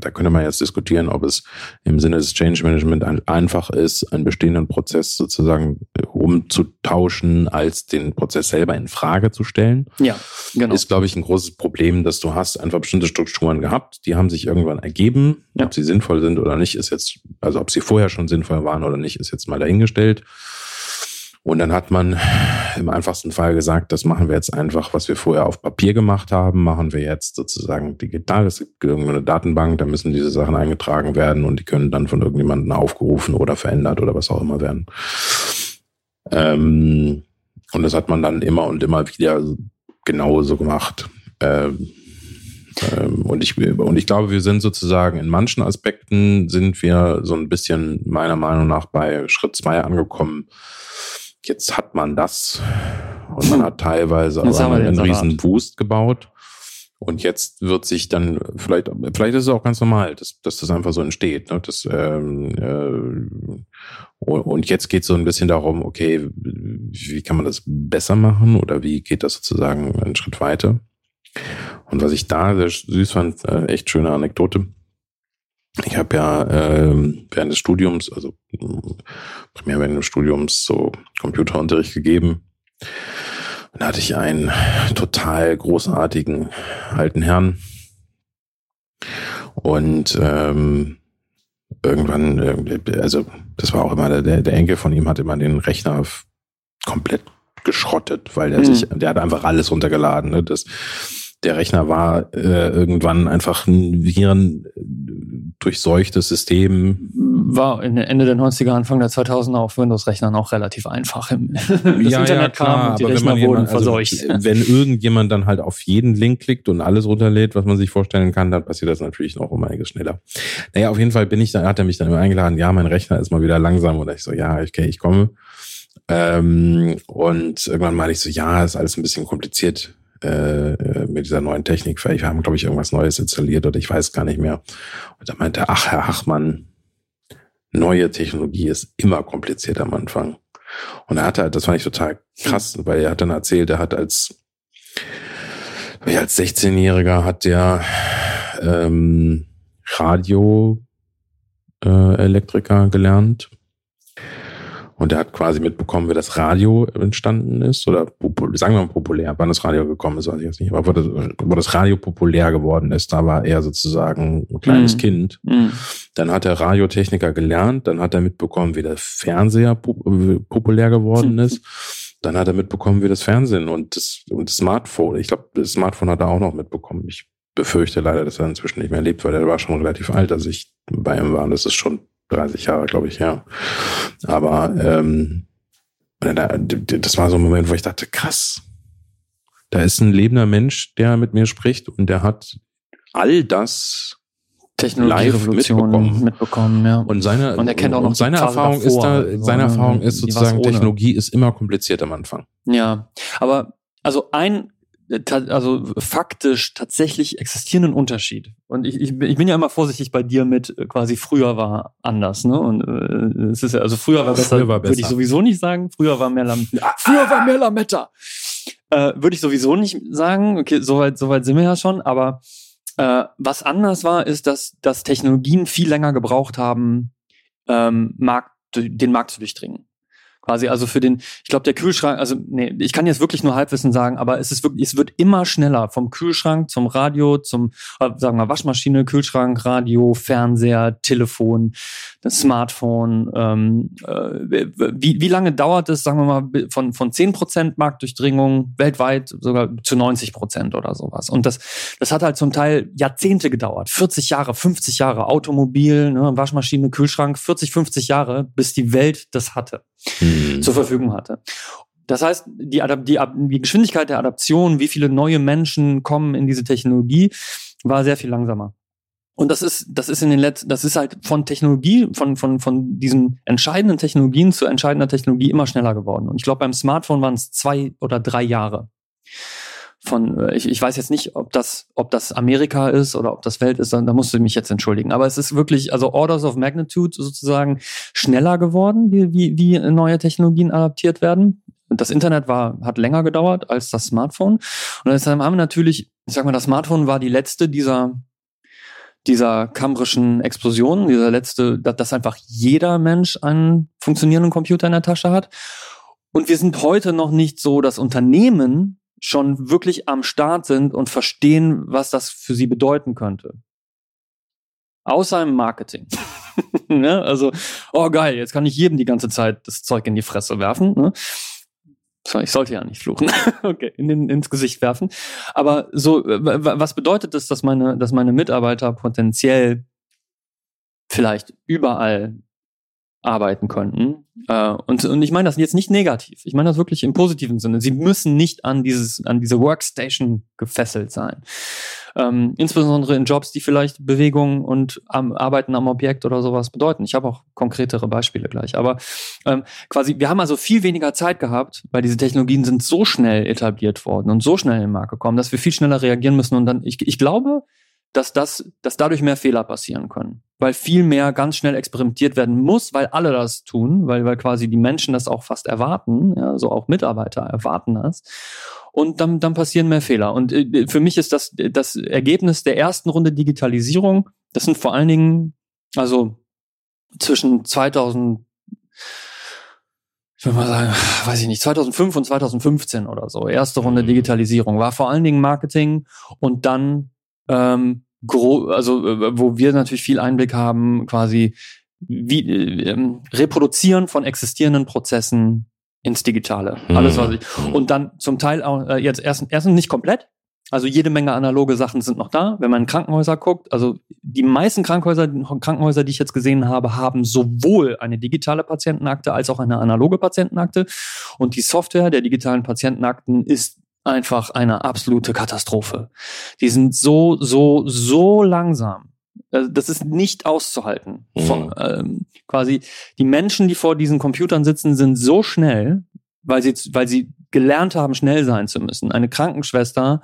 da könnte man jetzt diskutieren, ob es im Sinne des Change Management einfach ist, einen bestehenden Prozess sozusagen umzutauschen, als den Prozess selber in Frage zu stellen. Ja, genau. Ist, glaube ich, ein großes Problem, dass du hast einfach bestimmte Strukturen gehabt, die haben sich irgendwann ergeben. Ja. Ob sie sinnvoll sind oder nicht, ist jetzt, also ob sie vorher schon sinnvoll waren oder nicht, ist jetzt mal dahingestellt. Und dann hat man im einfachsten Fall gesagt, das machen wir jetzt einfach, was wir vorher auf Papier gemacht haben, machen wir jetzt sozusagen digital. Es gibt irgendeine Datenbank, da müssen diese Sachen eingetragen werden und die können dann von irgendjemandem aufgerufen oder verändert oder was auch immer werden. Ähm, und das hat man dann immer und immer wieder genauso gemacht. Ähm, ähm, und ich, und ich glaube, wir sind sozusagen in manchen Aspekten sind wir so ein bisschen meiner Meinung nach bei Schritt zwei angekommen jetzt hat man das und man hat teilweise einen, einen riesen Boost gebaut. Und jetzt wird sich dann, vielleicht, vielleicht ist es auch ganz normal, dass, dass das einfach so entsteht. Ne? Das, ähm, äh, und jetzt geht es so ein bisschen darum, okay, wie kann man das besser machen oder wie geht das sozusagen einen Schritt weiter? Und was ich da sehr süß fand, äh, echt schöne Anekdote, ich habe ja äh, während des Studiums, also primär während des Studiums, so Computerunterricht gegeben. Und da hatte ich einen total großartigen alten Herrn. Und ähm, irgendwann, äh, also das war auch immer, der, der Enkel von ihm hat immer den Rechner komplett geschrottet, weil der mhm. sich, der hat einfach alles runtergeladen. Ne? Das, der Rechner war äh, irgendwann einfach ein Viren durchseuchtes System. War Ende der 90er, Anfang der 2000er auf Windows-Rechnern auch relativ einfach. Im das ja, Internet ja, klar, kam und die Rechner wurden jemand, also verseucht. wenn irgendjemand dann halt auf jeden Link klickt und alles runterlädt, was man sich vorstellen kann, dann passiert das natürlich noch um einiges schneller. Naja, auf jeden Fall bin ich dann, hat er mich dann immer eingeladen, ja, mein Rechner ist mal wieder langsam oder ich so, ja, okay, ich komme. Ähm, und irgendwann meinte ich so, ja, ist alles ein bisschen kompliziert äh, mit dieser neuen Technik. Vielleicht haben, glaube ich, irgendwas Neues installiert oder ich weiß gar nicht mehr. Und da meinte, ach, Herr Hachmann, neue Technologie ist immer kompliziert am Anfang. Und er hatte halt, das fand ich total krass, weil er hat dann erzählt, er hat als, als 16-Jähriger hat der ähm, Radio äh, Elektriker gelernt und er hat quasi mitbekommen, wie das Radio entstanden ist oder sagen wir mal populär, wann das Radio gekommen ist, weiß ich jetzt nicht, aber wo das, wo das Radio populär geworden ist, da war er sozusagen ein kleines mm. Kind. Mm. Dann hat er Radiotechniker gelernt, dann hat er mitbekommen, wie der Fernseher populär geworden ist. Dann hat er mitbekommen, wie das Fernsehen und das, und das Smartphone, ich glaube, das Smartphone hat er auch noch mitbekommen. Ich befürchte leider, dass er inzwischen nicht mehr lebt, weil er war schon relativ alt, als ich bei ihm war. Und das ist schon 30 Jahre, glaube ich, ja. Aber ähm, das war so ein Moment, wo ich dachte, krass, da ist ein lebender Mensch, der mit mir spricht und der hat all das live mitbekommen. mitbekommen ja. Und seine, und er kennt auch noch seine Erfahrung davor, ist da, also, seine Erfahrung ist sozusagen, Technologie ist immer kompliziert am Anfang. Ja, aber also ein also faktisch tatsächlich existierenden Unterschied. Und ich, ich, ich bin ja immer vorsichtig bei dir mit äh, quasi früher war anders, ne? Und äh, es ist ja, also früher war besser, früher war besser. würde ich sowieso nicht sagen. Früher war mehr Lametta. früher war mehr Lametta. Äh, würde ich sowieso nicht sagen. Okay, soweit, soweit sind wir ja schon, aber äh, was anders war, ist, dass, dass Technologien viel länger gebraucht haben, ähm, Markt, den Markt zu durchdringen. Quasi, also für den, ich glaube, der Kühlschrank, also nee, ich kann jetzt wirklich nur Halbwissen sagen, aber es ist wirklich, es wird immer schneller vom Kühlschrank zum Radio, zum, äh, sagen wir, Waschmaschine, Kühlschrank, Radio, Fernseher, Telefon, das Smartphone. Ähm, äh, wie, wie lange dauert es, sagen wir mal, von, von 10% Marktdurchdringung weltweit sogar zu 90% oder sowas? Und das, das hat halt zum Teil Jahrzehnte gedauert, 40 Jahre, 50 Jahre, Automobil, ne, Waschmaschine, Kühlschrank, 40, 50 Jahre, bis die Welt das hatte mhm. zur Verfügung hatte. Das heißt, die, die, die Geschwindigkeit der Adaption, wie viele neue Menschen kommen in diese Technologie, war sehr viel langsamer. Und das ist, das ist in den letzten, das ist halt von Technologie, von, von, von diesen entscheidenden Technologien zu entscheidender Technologie immer schneller geworden. Und ich glaube, beim Smartphone waren es zwei oder drei Jahre von, äh, ich, ich weiß jetzt nicht, ob das, ob das Amerika ist oder ob das Welt ist, da musst du mich jetzt entschuldigen. Aber es ist wirklich, also Orders of Magnitude sozusagen schneller geworden, wie, wie, wie neue Technologien adaptiert werden. Das Internet war, hat länger gedauert als das Smartphone. Und deshalb haben wir natürlich, ich sag mal, das Smartphone war die letzte dieser, dieser kambrischen Explosion, dieser letzte, dass einfach jeder Mensch einen funktionierenden Computer in der Tasche hat. Und wir sind heute noch nicht so, dass Unternehmen schon wirklich am Start sind und verstehen, was das für sie bedeuten könnte. Außer im Marketing. ne? Also, oh geil, jetzt kann ich jedem die ganze Zeit das Zeug in die Fresse werfen. Ne? Ich sollte ja nicht fluchen. okay, in den, ins Gesicht werfen. Aber so, was bedeutet das, dass meine, dass meine Mitarbeiter potenziell vielleicht überall arbeiten könnten. Äh, und, und ich meine das jetzt nicht negativ. Ich meine das wirklich im positiven Sinne. Sie müssen nicht an dieses, an diese Workstation gefesselt sein. Ähm, insbesondere in Jobs, die vielleicht Bewegung und am, Arbeiten am Objekt oder sowas bedeuten. Ich habe auch konkretere Beispiele gleich. Aber ähm, quasi, wir haben also viel weniger Zeit gehabt, weil diese Technologien sind so schnell etabliert worden und so schnell in den Markt gekommen, dass wir viel schneller reagieren müssen. Und dann, ich, ich glaube, dass das, dass dadurch mehr Fehler passieren können. Weil viel mehr ganz schnell experimentiert werden muss, weil alle das tun, weil, weil quasi die Menschen das auch fast erwarten, ja, also auch Mitarbeiter erwarten das. Und dann, dann passieren mehr Fehler. Und äh, für mich ist das das Ergebnis der ersten Runde Digitalisierung. Das sind vor allen Dingen, also zwischen 2000, ich würde mal sagen, weiß ich nicht, 2005 und 2015 oder so. Erste Runde mhm. Digitalisierung war vor allen Dingen Marketing und dann ähm, also äh, wo wir natürlich viel Einblick haben, quasi wie äh, ähm, Reproduzieren von existierenden Prozessen ins Digitale. Alles was ich. Mhm. Und dann zum Teil auch äh, jetzt erst, erstens nicht komplett. Also jede Menge analoge Sachen sind noch da. Wenn man in Krankenhäuser guckt, also die meisten Krankenhäuser, Krankenhäuser, die ich jetzt gesehen habe, haben sowohl eine digitale Patientenakte als auch eine analoge Patientenakte. Und die Software der digitalen Patientenakten ist einfach eine absolute Katastrophe. Die sind so, so, so langsam. Also, das ist nicht auszuhalten. Mhm. Von, ähm, quasi die Menschen, die vor diesen Computern sitzen, sind so schnell, weil sie, weil sie gelernt haben, schnell sein zu müssen. Eine Krankenschwester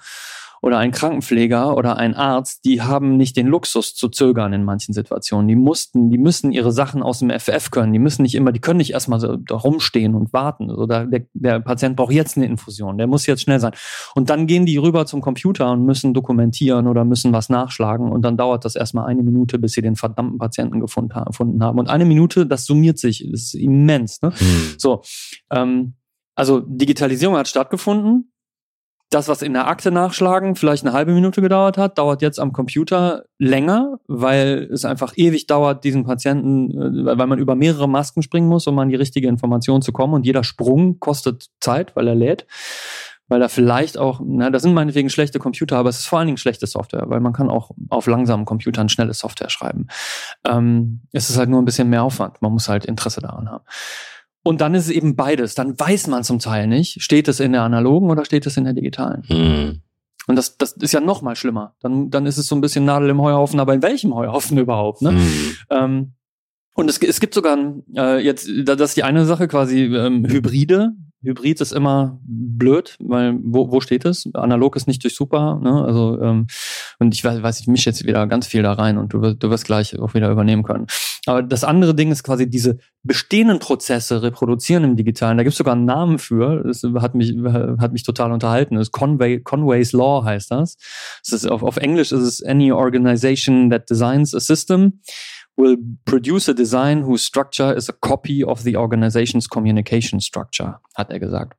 oder ein Krankenpfleger oder ein Arzt, die haben nicht den Luxus zu zögern in manchen Situationen. Die mussten, die müssen ihre Sachen aus dem FF können. Die müssen nicht immer, die können nicht erstmal so da rumstehen und warten. Also der, der Patient braucht jetzt eine Infusion, der muss jetzt schnell sein. Und dann gehen die rüber zum Computer und müssen dokumentieren oder müssen was nachschlagen und dann dauert das erstmal eine Minute, bis sie den verdammten Patienten gefunden haben. Und eine Minute, das summiert sich, das ist immens. Ne? Hm. So, ähm, also Digitalisierung hat stattgefunden. Das, was in der Akte nachschlagen vielleicht eine halbe Minute gedauert hat, dauert jetzt am Computer länger, weil es einfach ewig dauert, diesen Patienten, äh, weil man über mehrere Masken springen muss, um an die richtige Information zu kommen. Und jeder Sprung kostet Zeit, weil er lädt weil da vielleicht auch, na, das sind meinetwegen schlechte Computer, aber es ist vor allen Dingen schlechte Software, weil man kann auch auf langsamen Computern schnelle Software schreiben. Ähm, es ist halt nur ein bisschen mehr Aufwand. Man muss halt Interesse daran haben. Und dann ist es eben beides. Dann weiß man zum Teil nicht, steht es in der analogen oder steht es in der digitalen. Mhm. Und das, das ist ja noch mal schlimmer. Dann, dann ist es so ein bisschen Nadel im Heuhaufen, aber in welchem Heuhaufen überhaupt? Ne? Mhm. Ähm, und es, es gibt sogar äh, jetzt, das ist die eine Sache, quasi ähm, Hybride, Hybrid ist immer blöd, weil wo, wo steht es? Analog ist nicht durch super. Ne? Also ähm, und ich weiß, weiß, ich mische jetzt wieder ganz viel da rein und du, du wirst gleich auch wieder übernehmen können. Aber das andere Ding ist quasi diese bestehenden Prozesse reproduzieren im Digitalen. Da gibt es sogar einen Namen für. Das hat mich hat mich total unterhalten. Das Conway, Conway's Law heißt das. das ist auf, auf Englisch ist es Any Organization that designs a system will produce a design whose structure is a copy of the organization's communication structure, hat er gesagt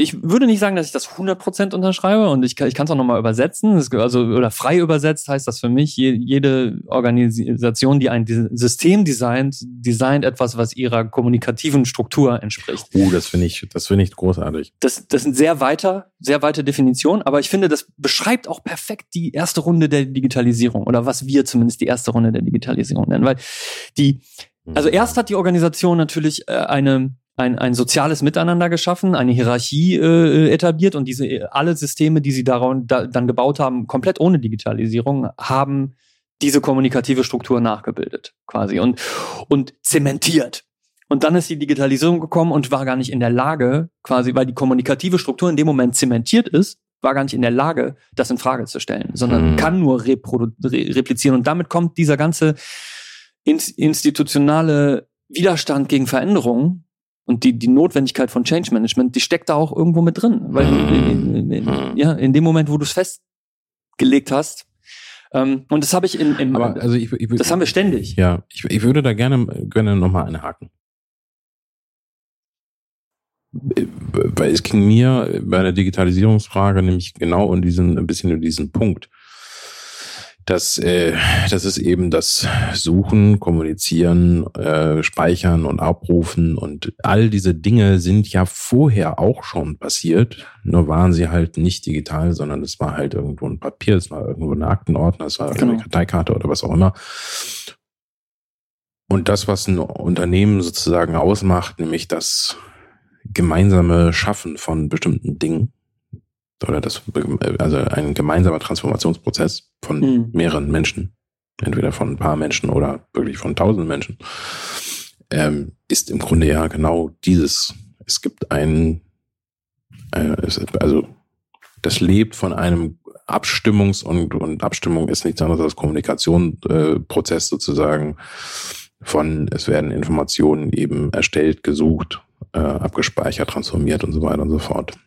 ich würde nicht sagen, dass ich das 100% unterschreibe und ich kann ich kann es auch nochmal übersetzen. Also, oder frei übersetzt heißt das für mich, jede Organisation, die ein System designt, designt etwas, was ihrer kommunikativen Struktur entspricht. Uh, das finde ich, das finde ich großartig. Das, das ist eine sehr weiter, sehr weite Definition, aber ich finde, das beschreibt auch perfekt die erste Runde der Digitalisierung oder was wir zumindest die erste Runde der Digitalisierung nennen, weil die, also mhm. erst hat die Organisation natürlich äh, eine ein, ein soziales Miteinander geschaffen, eine Hierarchie äh, etabliert und diese alle Systeme, die sie daran, da, dann gebaut haben, komplett ohne Digitalisierung, haben diese kommunikative Struktur nachgebildet quasi und und zementiert. Und dann ist die Digitalisierung gekommen und war gar nicht in der Lage, quasi, weil die kommunikative Struktur in dem Moment zementiert ist, war gar nicht in der Lage, das in Frage zu stellen, sondern mhm. kann nur reprodu re replizieren. Und damit kommt dieser ganze institutionale Widerstand gegen Veränderungen, und die, die Notwendigkeit von Change Management, die steckt da auch irgendwo mit drin. Weil in, in, in, mhm. ja, in dem Moment, wo du es festgelegt hast, ähm, und das habe ich in, im, Aber also ich, ich, das haben wir ständig. Ja, ich, ich würde da gerne, gerne nochmal einhaken. Weil es ging mir bei der Digitalisierungsfrage nämlich genau in diesen, ein bisschen in diesen Punkt dass äh, das ist eben das Suchen, Kommunizieren, äh, Speichern und Abrufen und all diese Dinge sind ja vorher auch schon passiert. Nur waren sie halt nicht digital, sondern es war halt irgendwo ein Papier, es war irgendwo ein Aktenordner, es war genau. eine Karteikarte oder was auch immer. Und das, was ein Unternehmen sozusagen ausmacht, nämlich das gemeinsame Schaffen von bestimmten Dingen, oder das, also ein gemeinsamer Transformationsprozess von mhm. mehreren Menschen, entweder von ein paar Menschen oder wirklich von tausend Menschen, ähm, ist im Grunde ja genau dieses. Es gibt ein, äh, also das lebt von einem Abstimmungs- und, und Abstimmung ist nichts anderes als Kommunikationsprozess äh, sozusagen von, es werden Informationen eben erstellt, gesucht, äh, abgespeichert, transformiert und so weiter und so fort.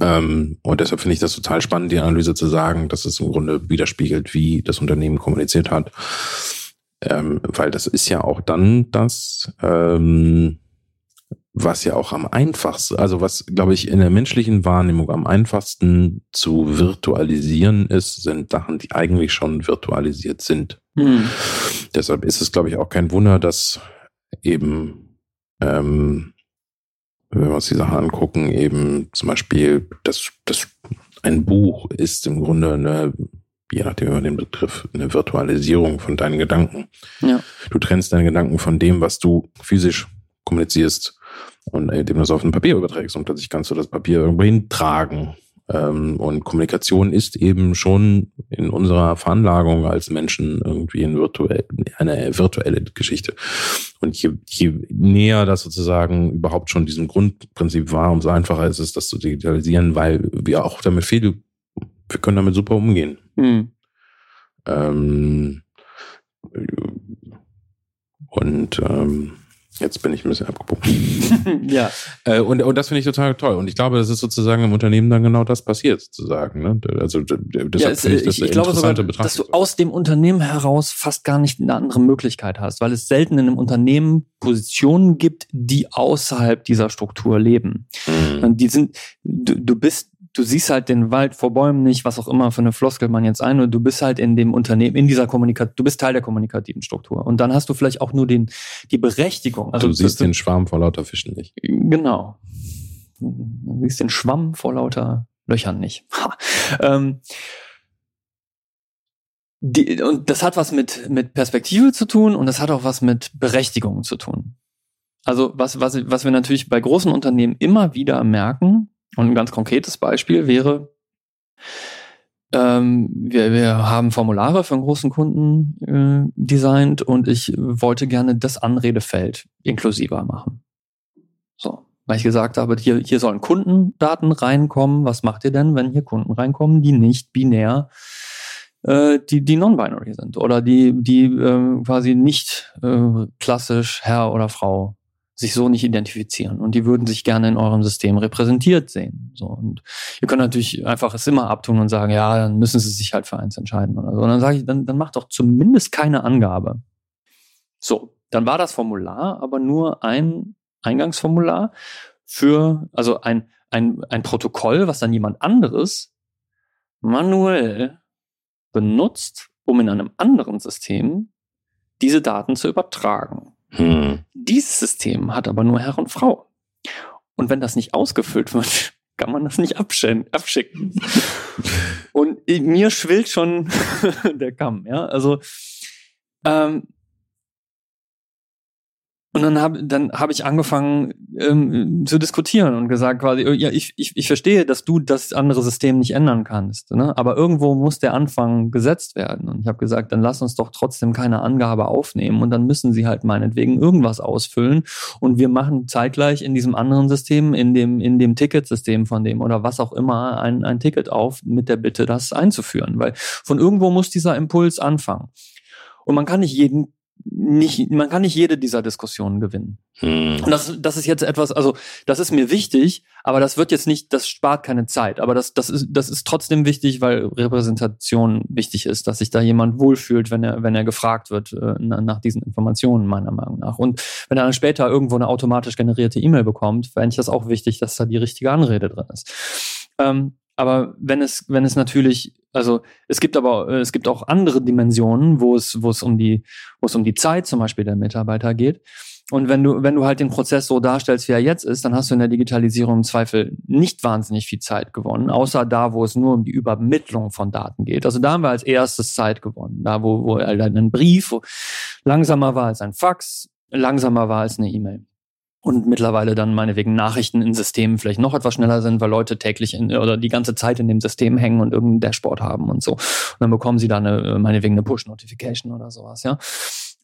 Ähm, und deshalb finde ich das total spannend, die Analyse zu sagen, dass es im Grunde widerspiegelt, wie das Unternehmen kommuniziert hat. Ähm, weil das ist ja auch dann das, ähm, was ja auch am einfachsten, also was, glaube ich, in der menschlichen Wahrnehmung am einfachsten zu virtualisieren ist, sind Sachen, die eigentlich schon virtualisiert sind. Mhm. Deshalb ist es, glaube ich, auch kein Wunder, dass eben ähm, wenn wir uns die Sachen angucken, eben zum Beispiel, dass das ein Buch ist im Grunde eine, je nachdem über den Begriff, eine Virtualisierung von deinen Gedanken. Ja. Du trennst deine Gedanken von dem, was du physisch kommunizierst und indem du es auf ein Papier überträgst und plötzlich kannst du das Papier irgendwo hintragen und Kommunikation ist eben schon in unserer Veranlagung als Menschen irgendwie ein virtuell, eine virtuelle Geschichte. Und je, je näher das sozusagen überhaupt schon diesem Grundprinzip war, umso einfacher ist es, das zu digitalisieren, weil wir auch damit viel wir können damit super umgehen. Hm. Ähm, und ähm, Jetzt bin ich ein bisschen abgebogen. ja. Äh, und, und das finde ich total toll. Und ich glaube, das ist sozusagen im Unternehmen dann genau das passiert, sozusagen. Ne? Also deshalb ja, es, finde ich das ich, ich glaube sogar, dass du aus dem Unternehmen heraus fast gar nicht eine andere Möglichkeit hast, weil es selten in einem Unternehmen Positionen gibt, die außerhalb dieser Struktur leben. Mhm. Und die sind, du, du bist du siehst halt den Wald vor Bäumen nicht, was auch immer für eine Floskel man jetzt ein, und du bist halt in dem Unternehmen, in dieser Kommunikation, du bist Teil der kommunikativen Struktur. Und dann hast du vielleicht auch nur den, die Berechtigung. Also, du siehst den Schwarm vor lauter Fischen nicht. Genau. Du siehst den Schwamm vor lauter Löchern nicht. Ähm, die, und das hat was mit, mit Perspektive zu tun und das hat auch was mit Berechtigung zu tun. Also was, was, was wir natürlich bei großen Unternehmen immer wieder merken, und ein ganz konkretes Beispiel wäre, ähm, wir, wir haben Formulare für einen großen Kunden äh, designt und ich wollte gerne das Anredefeld inklusiver machen. So, weil ich gesagt habe, hier, hier sollen Kundendaten reinkommen. Was macht ihr denn, wenn hier Kunden reinkommen, die nicht binär, äh, die, die non-binary sind oder die, die äh, quasi nicht äh, klassisch Herr oder Frau sich so nicht identifizieren und die würden sich gerne in eurem System repräsentiert sehen. So und ihr könnt natürlich einfach es immer abtun und sagen, ja, dann müssen sie sich halt für eins entscheiden oder so. Und dann sage ich, dann, dann macht doch zumindest keine Angabe. So, dann war das Formular aber nur ein Eingangsformular für, also ein, ein, ein Protokoll, was dann jemand anderes manuell benutzt, um in einem anderen System diese Daten zu übertragen. Hm. Dieses System hat aber nur Herr und Frau. Und wenn das nicht ausgefüllt wird, kann man das nicht abschicken. und mir schwillt schon der Kamm, ja. Also ähm, und dann habe dann hab ich angefangen ähm, zu diskutieren und gesagt quasi, oh, ja, ich, ich, ich verstehe, dass du das andere System nicht ändern kannst, ne? aber irgendwo muss der Anfang gesetzt werden. Und ich habe gesagt, dann lass uns doch trotzdem keine Angabe aufnehmen und dann müssen sie halt meinetwegen irgendwas ausfüllen und wir machen zeitgleich in diesem anderen System, in dem, in dem Ticketsystem von dem oder was auch immer, ein, ein Ticket auf mit der Bitte, das einzuführen. Weil von irgendwo muss dieser Impuls anfangen. Und man kann nicht jeden nicht, man kann nicht jede dieser Diskussionen gewinnen. Hm. Und das, das ist jetzt etwas, also das ist mir wichtig, aber das wird jetzt nicht, das spart keine Zeit. Aber das, das ist, das ist trotzdem wichtig, weil Repräsentation wichtig ist, dass sich da jemand wohlfühlt, wenn er, wenn er gefragt wird äh, nach diesen Informationen meiner Meinung nach. Und wenn er dann später irgendwo eine automatisch generierte E-Mail bekommt, fände ich das auch wichtig, dass da die richtige Anrede drin ist. Ähm, aber wenn es, wenn es natürlich, also es gibt aber, es gibt auch andere Dimensionen, wo es, wo es um die, wo es um die Zeit zum Beispiel der Mitarbeiter geht. Und wenn du, wenn du halt den Prozess so darstellst, wie er jetzt ist, dann hast du in der Digitalisierung im Zweifel nicht wahnsinnig viel Zeit gewonnen, außer da, wo es nur um die Übermittlung von Daten geht. Also da haben wir als erstes Zeit gewonnen. Da, wo, wo halt ein Brief langsamer war als ein Fax, langsamer war als eine E-Mail und mittlerweile dann meinetwegen Nachrichten in Systemen vielleicht noch etwas schneller sind, weil Leute täglich in, oder die ganze Zeit in dem System hängen und irgendein Dashboard haben und so. Und dann bekommen sie da eine, meinetwegen eine Push-Notification oder sowas, ja.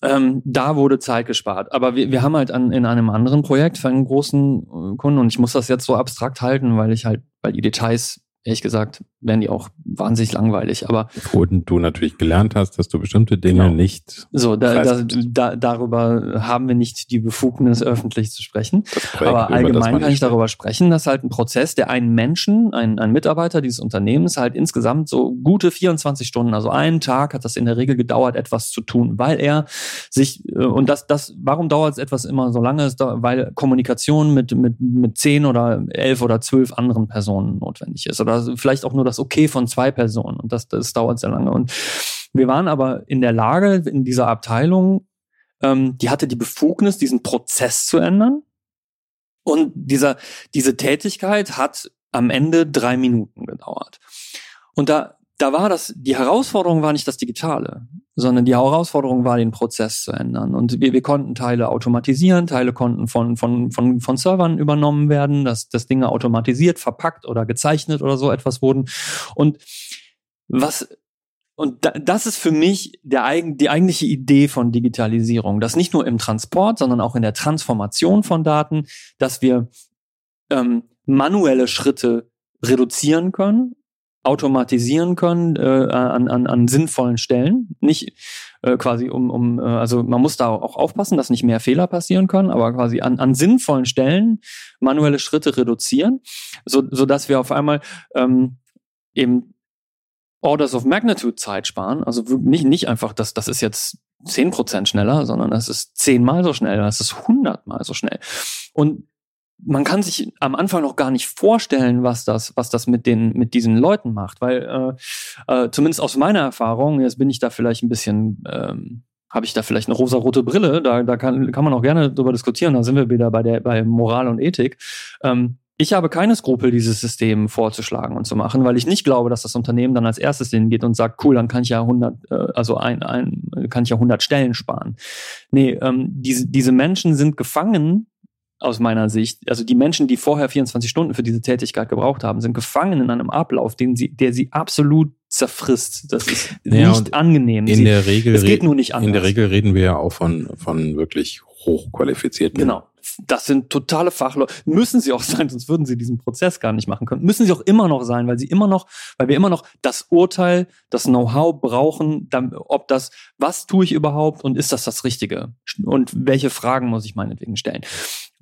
Ähm, da wurde Zeit gespart. Aber wir, wir haben halt an, in einem anderen Projekt für einen großen äh, Kunden, und ich muss das jetzt so abstrakt halten, weil ich halt, weil die Details ehrlich gesagt, werden die auch wahnsinnig langweilig. Aber wo du natürlich gelernt hast, dass du bestimmte Dinge genau. nicht. So, da, da, da, darüber haben wir nicht die Befugnis, öffentlich zu sprechen. Projekt, Aber allgemein kann ich darüber sprechen, dass halt ein Prozess, der einen Menschen, ein, ein Mitarbeiter dieses Unternehmens halt insgesamt so gute 24 Stunden, also einen Tag hat das in der Regel gedauert, etwas zu tun, weil er sich, äh, und das, das, warum dauert es etwas immer so lange? Weil Kommunikation mit, mit, mit zehn oder elf oder zwölf anderen Personen notwendig ist. Oder oder vielleicht auch nur das Okay von zwei Personen. Und das, das dauert sehr lange. Und wir waren aber in der Lage, in dieser Abteilung, ähm, die hatte die Befugnis, diesen Prozess zu ändern. Und dieser, diese Tätigkeit hat am Ende drei Minuten gedauert. Und da, da war das, die Herausforderung war nicht das Digitale, sondern die Herausforderung war, den Prozess zu ändern. Und wir, wir konnten Teile automatisieren, Teile konnten von, von, von, von Servern übernommen werden, dass, dass Dinge automatisiert, verpackt oder gezeichnet oder so etwas wurden. Und was, und das ist für mich der, die eigentliche Idee von Digitalisierung, dass nicht nur im Transport, sondern auch in der Transformation von Daten, dass wir ähm, manuelle Schritte reduzieren können automatisieren können äh, an, an, an sinnvollen Stellen. Nicht äh, quasi um, um äh, also man muss da auch aufpassen, dass nicht mehr Fehler passieren können, aber quasi an, an sinnvollen Stellen manuelle Schritte reduzieren, so, so dass wir auf einmal ähm, eben Orders of Magnitude Zeit sparen. Also nicht, nicht einfach, dass das ist jetzt zehn Prozent schneller, sondern das ist zehnmal so schnell, das ist hundertmal so schnell. Und man kann sich am Anfang noch gar nicht vorstellen, was das, was das mit den, mit diesen Leuten macht, weil äh, äh, zumindest aus meiner Erfahrung, jetzt bin ich da vielleicht ein bisschen, ähm, habe ich da vielleicht eine rosa-rote Brille, da, da kann, kann man auch gerne drüber diskutieren, da sind wir wieder bei der, bei Moral und Ethik. Ähm, ich habe keine Skrupel, dieses System vorzuschlagen und zu machen, weil ich nicht glaube, dass das Unternehmen dann als erstes hingeht und sagt, cool, dann kann ich ja 100, äh, also ein, ein, kann ich ja 100 Stellen sparen. Nee, ähm, diese, diese Menschen sind gefangen aus meiner Sicht. Also die Menschen, die vorher 24 Stunden für diese Tätigkeit gebraucht haben, sind gefangen in einem Ablauf, den sie, der sie absolut zerfrisst. Das ist naja, nicht angenehm. In sie, der Regel, es geht nur nicht anders. In der Regel reden wir ja auch von, von wirklich hochqualifizierten genau das sind totale Fachleute. Müssen sie auch sein, sonst würden sie diesen Prozess gar nicht machen können. Müssen sie auch immer noch sein, weil sie immer noch, weil wir immer noch das Urteil, das Know-how brauchen, dann, ob das, was tue ich überhaupt und ist das das Richtige? Und welche Fragen muss ich meinetwegen stellen?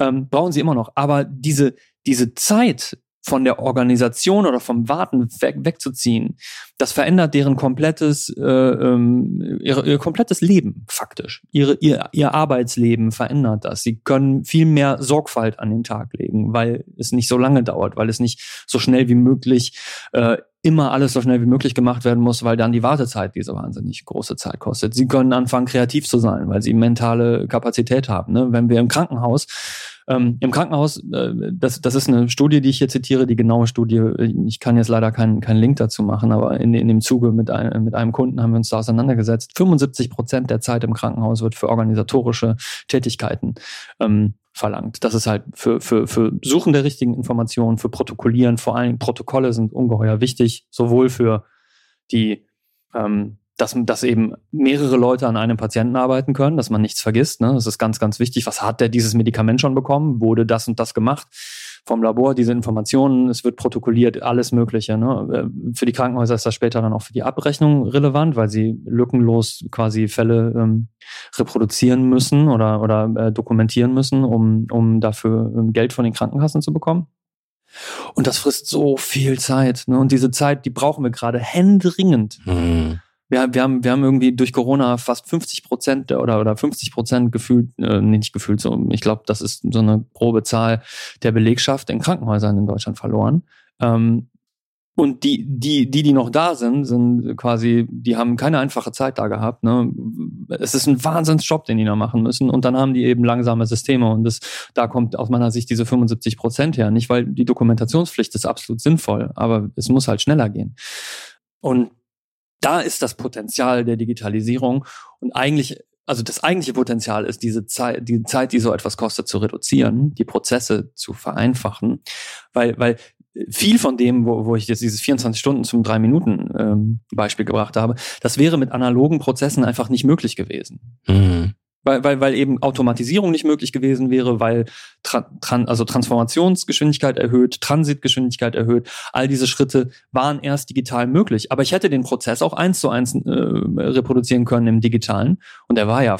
Ähm, brauchen sie immer noch. Aber diese, diese Zeit, von der Organisation oder vom Warten weg, wegzuziehen, das verändert deren komplettes, äh, ähm, ihr, ihr komplettes Leben faktisch. Ihre, ihr, ihr Arbeitsleben verändert das. Sie können viel mehr Sorgfalt an den Tag legen, weil es nicht so lange dauert, weil es nicht so schnell wie möglich äh, immer alles so schnell wie möglich gemacht werden muss, weil dann die Wartezeit diese wahnsinnig große Zeit kostet. Sie können anfangen, kreativ zu sein, weil sie mentale Kapazität haben. Ne? Wenn wir im Krankenhaus ähm, Im Krankenhaus, äh, das, das ist eine Studie, die ich hier zitiere, die genaue Studie, ich kann jetzt leider keinen keinen Link dazu machen, aber in, in dem Zuge mit, ein, mit einem Kunden haben wir uns da auseinandergesetzt. 75 Prozent der Zeit im Krankenhaus wird für organisatorische Tätigkeiten ähm, verlangt. Das ist halt für, für, für Suchen der richtigen Informationen, für Protokollieren, vor allem Protokolle sind ungeheuer wichtig, sowohl für die ähm, dass, dass eben mehrere Leute an einem Patienten arbeiten können, dass man nichts vergisst. Ne? Das ist ganz, ganz wichtig. Was hat der dieses Medikament schon bekommen? Wurde das und das gemacht? Vom Labor, diese Informationen, es wird protokolliert, alles Mögliche. Ne? Äh, für die Krankenhäuser ist das später dann auch für die Abrechnung relevant, weil sie lückenlos quasi Fälle ähm, reproduzieren müssen oder, oder äh, dokumentieren müssen, um, um dafür ähm, Geld von den Krankenkassen zu bekommen. Und das frisst so viel Zeit. Ne? Und diese Zeit, die brauchen wir gerade händeringend. Mhm wir, wir, haben, wir haben irgendwie durch Corona fast 50 Prozent oder, oder 50 Prozent gefühlt, äh, nicht gefühlt, so, ich glaube, das ist so eine grobe Zahl der Belegschaft in Krankenhäusern in Deutschland verloren. Ähm, und die, die, die, die noch da sind, sind quasi, die haben keine einfache Zeit da gehabt. Ne? Es ist ein Wahnsinnsjob, den die da machen müssen. Und dann haben die eben langsame Systeme. Und das, da kommt aus meiner Sicht diese 75 Prozent her. Nicht, weil die Dokumentationspflicht ist absolut sinnvoll, aber es muss halt schneller gehen. Und da ist das Potenzial der Digitalisierung und eigentlich also das eigentliche Potenzial ist, diese Zeit, die Zeit, die so etwas kostet, zu reduzieren, die Prozesse zu vereinfachen, weil, weil viel von dem, wo, wo ich jetzt dieses 24 Stunden zum drei Minuten ähm, Beispiel gebracht habe, das wäre mit analogen Prozessen einfach nicht möglich gewesen. Mhm. Weil, weil, weil eben Automatisierung nicht möglich gewesen wäre, weil tran, also Transformationsgeschwindigkeit erhöht, Transitgeschwindigkeit erhöht. All diese Schritte waren erst digital möglich. Aber ich hätte den Prozess auch eins zu eins äh, reproduzieren können im Digitalen. Und der war ja,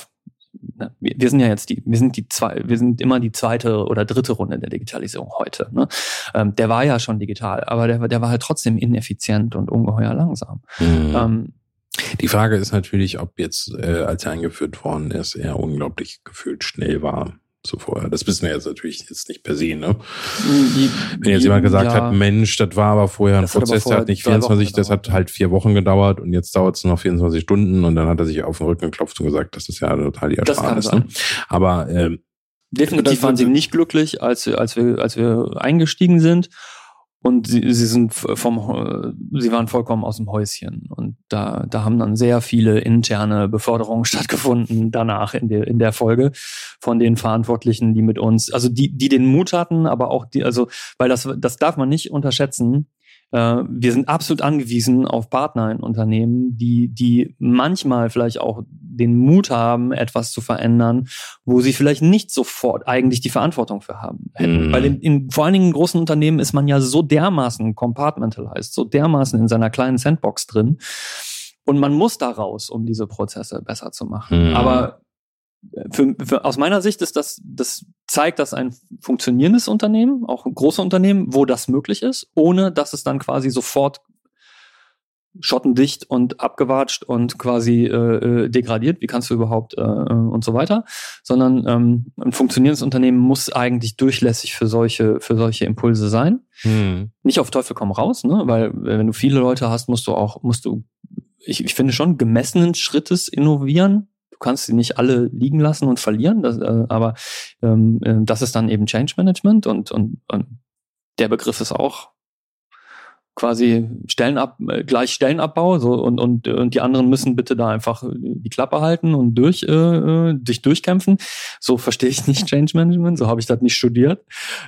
ne, wir, wir sind ja jetzt die, wir sind die zwei, wir sind immer die zweite oder dritte Runde der Digitalisierung heute. Ne? Ähm, der war ja schon digital, aber der, der war halt trotzdem ineffizient und ungeheuer langsam. Mhm. Ähm, die Frage ist natürlich, ob jetzt, äh, als er eingeführt worden ist, er unglaublich gefühlt schnell war zuvor. Das wissen wir jetzt natürlich jetzt nicht per se, ne? Wenn jetzt jemand gesagt ja. hat, Mensch, das war aber vorher ein das Prozess, der hat nicht 24, das hat halt vier Wochen gedauert und jetzt dauert es noch 24 Stunden und dann hat er sich auf den Rücken geklopft und gesagt, das ist ja total die Ersparnis. Ne? Aber ähm, Definitiv waren sie nicht glücklich, als, als, wir, als wir eingestiegen sind. Und sie, sie sind vom, sie waren vollkommen aus dem Häuschen. Und da, da haben dann sehr viele interne Beförderungen stattgefunden danach in der, in der Folge von den Verantwortlichen, die mit uns, also die, die den Mut hatten, aber auch die, also, weil das, das darf man nicht unterschätzen. Äh, wir sind absolut angewiesen auf Partner in Unternehmen, die, die manchmal vielleicht auch den Mut haben, etwas zu verändern, wo sie vielleicht nicht sofort eigentlich die Verantwortung für haben. Mhm. Weil in, in, vor allen Dingen in großen Unternehmen ist man ja so dermaßen compartmentalized, so dermaßen in seiner kleinen Sandbox drin. Und man muss da raus, um diese Prozesse besser zu machen. Mhm. Aber für, für, aus meiner Sicht ist das, das zeigt, dass ein funktionierendes Unternehmen, auch große Unternehmen, wo das möglich ist, ohne dass es dann quasi sofort schottendicht und abgewatscht und quasi äh, äh degradiert, wie kannst du überhaupt äh, äh, und so weiter, sondern ähm, ein funktionierendes Unternehmen muss eigentlich durchlässig für solche für solche Impulse sein. Hm. Nicht auf Teufel komm raus, ne? weil wenn du viele Leute hast, musst du auch musst du ich, ich finde schon gemessenen Schrittes innovieren, kannst sie nicht alle liegen lassen und verlieren, das, äh, aber ähm, äh, das ist dann eben Change Management und, und, und der Begriff ist auch quasi Stellenab, äh, gleich Stellenabbau so und, und, und die anderen müssen bitte da einfach die Klappe halten und durch äh, äh sich durchkämpfen. So verstehe ich nicht Change Management, so habe ich das nicht studiert.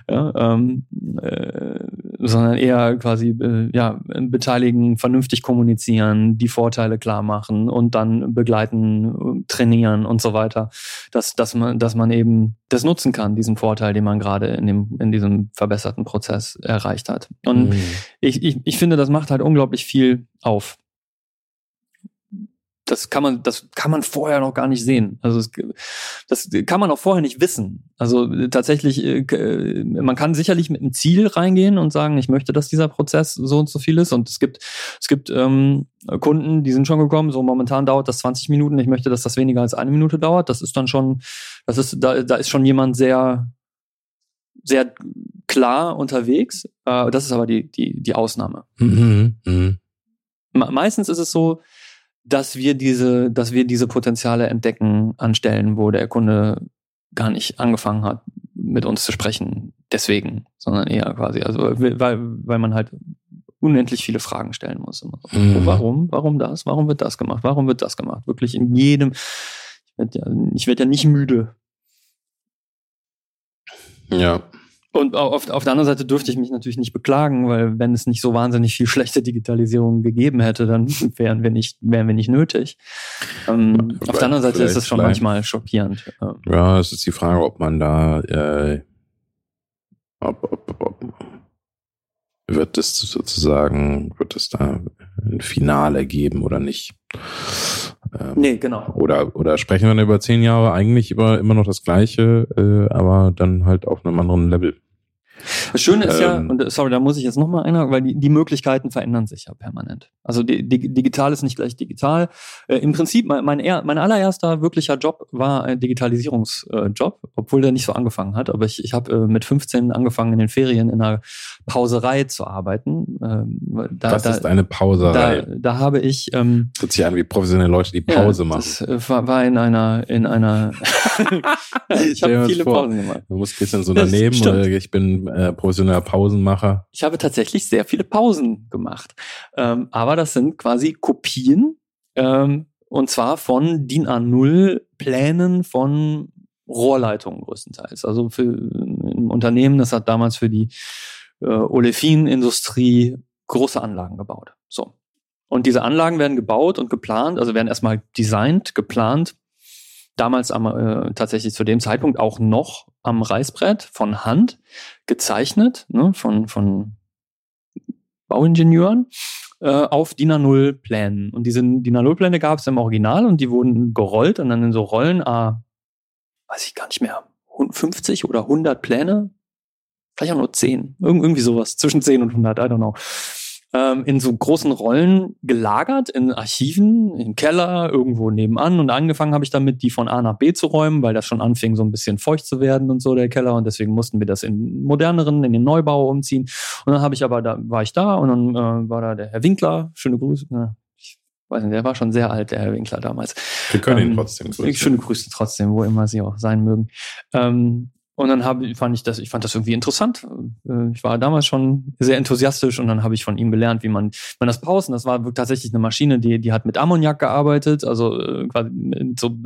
Ja, ähm, äh, sondern eher quasi äh, ja beteiligen, vernünftig kommunizieren, die Vorteile klar machen und dann begleiten, trainieren und so weiter, dass dass man dass man eben das nutzen kann, diesen Vorteil, den man gerade in dem in diesem verbesserten Prozess erreicht hat. Und mhm. ich, ich ich finde, das macht halt unglaublich viel auf das kann man, das kann man vorher noch gar nicht sehen. Also es, das kann man auch vorher nicht wissen. Also tatsächlich, äh, man kann sicherlich mit einem Ziel reingehen und sagen, ich möchte, dass dieser Prozess so und so viel ist. Und es gibt, es gibt ähm, Kunden, die sind schon gekommen. So momentan dauert das 20 Minuten. Ich möchte, dass das weniger als eine Minute dauert. Das ist dann schon, das ist, da, da ist schon jemand sehr, sehr klar unterwegs. Äh, das ist aber die, die, die Ausnahme. Mhm, mh. Meistens ist es so, dass wir diese, dass wir diese Potenziale entdecken an Stellen, wo der Kunde gar nicht angefangen hat, mit uns zu sprechen. Deswegen, sondern eher quasi, also weil, weil man halt unendlich viele Fragen stellen muss. Mhm. Warum? Warum das? Warum wird das gemacht? Warum wird das gemacht? Wirklich in jedem. Ich werde ja, ich werd ja nicht müde. Ja. Und auf, auf der anderen Seite dürfte ich mich natürlich nicht beklagen, weil wenn es nicht so wahnsinnig viel schlechte Digitalisierung gegeben hätte, dann wären wir nicht, wären wir nicht nötig. Ähm, auf der anderen Seite ist es schon manchmal schockierend. Ähm. Ja, es ist die Frage, ob man da äh, ob, ob, ob, wird es sozusagen, wird es da ein Finale geben oder nicht? Ähm, nee, genau. Oder, oder sprechen wir dann über zehn Jahre eigentlich über immer noch das Gleiche, äh, aber dann halt auf einem anderen Level. Das Schöne ist ähm, ja, und sorry, da muss ich jetzt nochmal einer, weil die, die Möglichkeiten verändern sich ja permanent. Also die, die, digital ist nicht gleich digital. Äh, Im Prinzip, mein, mein, mein allererster wirklicher Job war ein Digitalisierungsjob, äh, obwohl der nicht so angefangen hat. Aber ich, ich habe äh, mit 15 angefangen in den Ferien in einer Pauserei zu arbeiten. Ähm, da, Was da, ist eine Pauserei? Da, da habe ich ähm, Hört sich an wie professionelle Leute, die Pause ja, machen. Das äh, war, war in einer in einer ich habe viele vor, Pausen gemacht. Du musst gestern so daneben oder ich bin äh, professioneller Pausenmacher. Ich habe tatsächlich sehr viele Pausen gemacht. Ähm, aber das sind quasi Kopien ähm, und zwar von DIN A0 Plänen von Rohrleitungen größtenteils. Also für ein Unternehmen, das hat damals für die äh, Olefin-Industrie große Anlagen gebaut. So. Und diese Anlagen werden gebaut und geplant, also werden erstmal designt, geplant damals am, äh, tatsächlich zu dem Zeitpunkt auch noch am Reißbrett von Hand gezeichnet, ne, von, von Bauingenieuren äh, auf DIN A0 Plänen. Und diese DIN A0 Pläne gab es im Original und die wurden gerollt und dann in so Rollen, ah, weiß ich gar nicht mehr, 50 oder 100 Pläne, vielleicht auch nur 10, irgendwie sowas, zwischen 10 und 100, I don't know ähm, in so großen Rollen gelagert, in Archiven, im Keller, irgendwo nebenan. Und angefangen habe ich damit, die von A nach B zu räumen, weil das schon anfing, so ein bisschen feucht zu werden und so, der Keller. Und deswegen mussten wir das in moderneren, in den Neubau umziehen. Und dann habe ich aber, da war ich da und dann äh, war da der Herr Winkler, schöne Grüße, ne? weiß nicht, der war schon sehr alt, der Herr Winkler damals. Wir können ähm, ihn trotzdem grüßen. Schöne Grüße trotzdem, wo immer sie auch sein mögen. Ähm, Und dann habe, fand ich das, ich fand das irgendwie interessant. Äh, ich war damals schon sehr enthusiastisch und dann habe ich von ihm gelernt, wie man, man das pausen. Das war tatsächlich eine Maschine, die, die hat mit Ammoniak gearbeitet, also äh, quasi so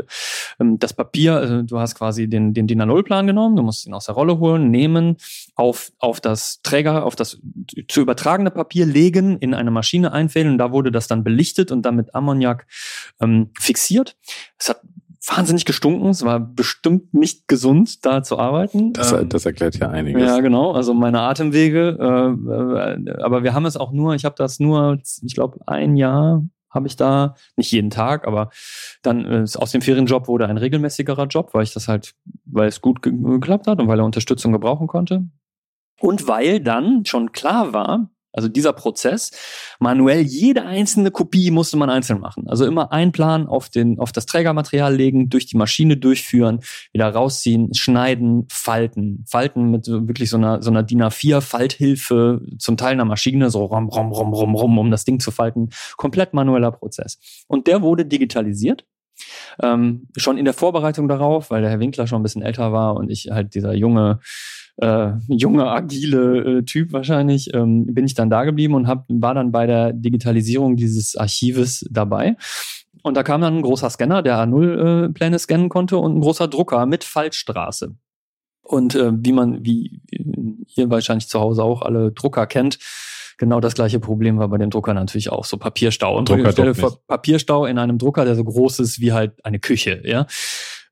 ähm, das Papier. Also du hast quasi den, den DIN A0-Plan genommen, du musst ihn aus der Rolle holen, nehmen, auf, auf das Träger, auf das zu übertragene Papier legen, in eine Maschine einfädeln. Und da wurde das dann belichtet und dann mit Ammoniak ähm, fixiert. Es hat wahnsinnig gestunken. Es war bestimmt nicht gesund, da zu arbeiten. Das, Ähm, das erklärt ja einiges. ja, genau. Also meine Atemwege. Äh, äh, aber wir haben es auch nur, ich habe das nur, ich glaube, ein Jahr habe ich da, nicht jeden Tag, aber dann äh, aus dem Ferienjob wurde ein regelmäßigerer Job, weil ich das halt, weil es gut ge geklappt hat und weil er Unterstützung gebrauchen konnte. Und weil dann schon klar war, also dieser Prozess, manuell jede einzelne Kopie musste man einzeln machen. Also immer ein Plan auf, den, auf das Trägermaterial legen, durch die Maschine durchführen, wieder rausziehen, schneiden, falten. Falten mit wirklich so einer, so einer DIN A4-Falthilfe, zum Teil einer Maschine, so rom, rom, rom, rom, rom, um das Ding zu falten. Komplett manueller Prozess. Und der wurde digitalisiert. Ähm, schon in der Vorbereitung darauf, weil der Herr Winkler schon ein bisschen älter war und ich halt dieser junge, äh, junge, agile äh, Typ wahrscheinlich, ähm, bin ich dann da geblieben und hab, war dann bei der Digitalisierung dieses Archives dabei. Und da kam dann ein großer Scanner, der A0-Pläne scannen konnte und ein großer Drucker mit Faltstraße. Und äh, wie man, wie ihr wahrscheinlich zu Hause auch alle Drucker kennt, genau das gleiche Problem war bei dem Drucker natürlich auch. So Papierstau. Und Drucker. Papierstau in einem Drucker, der so groß ist wie halt eine Küche, ja.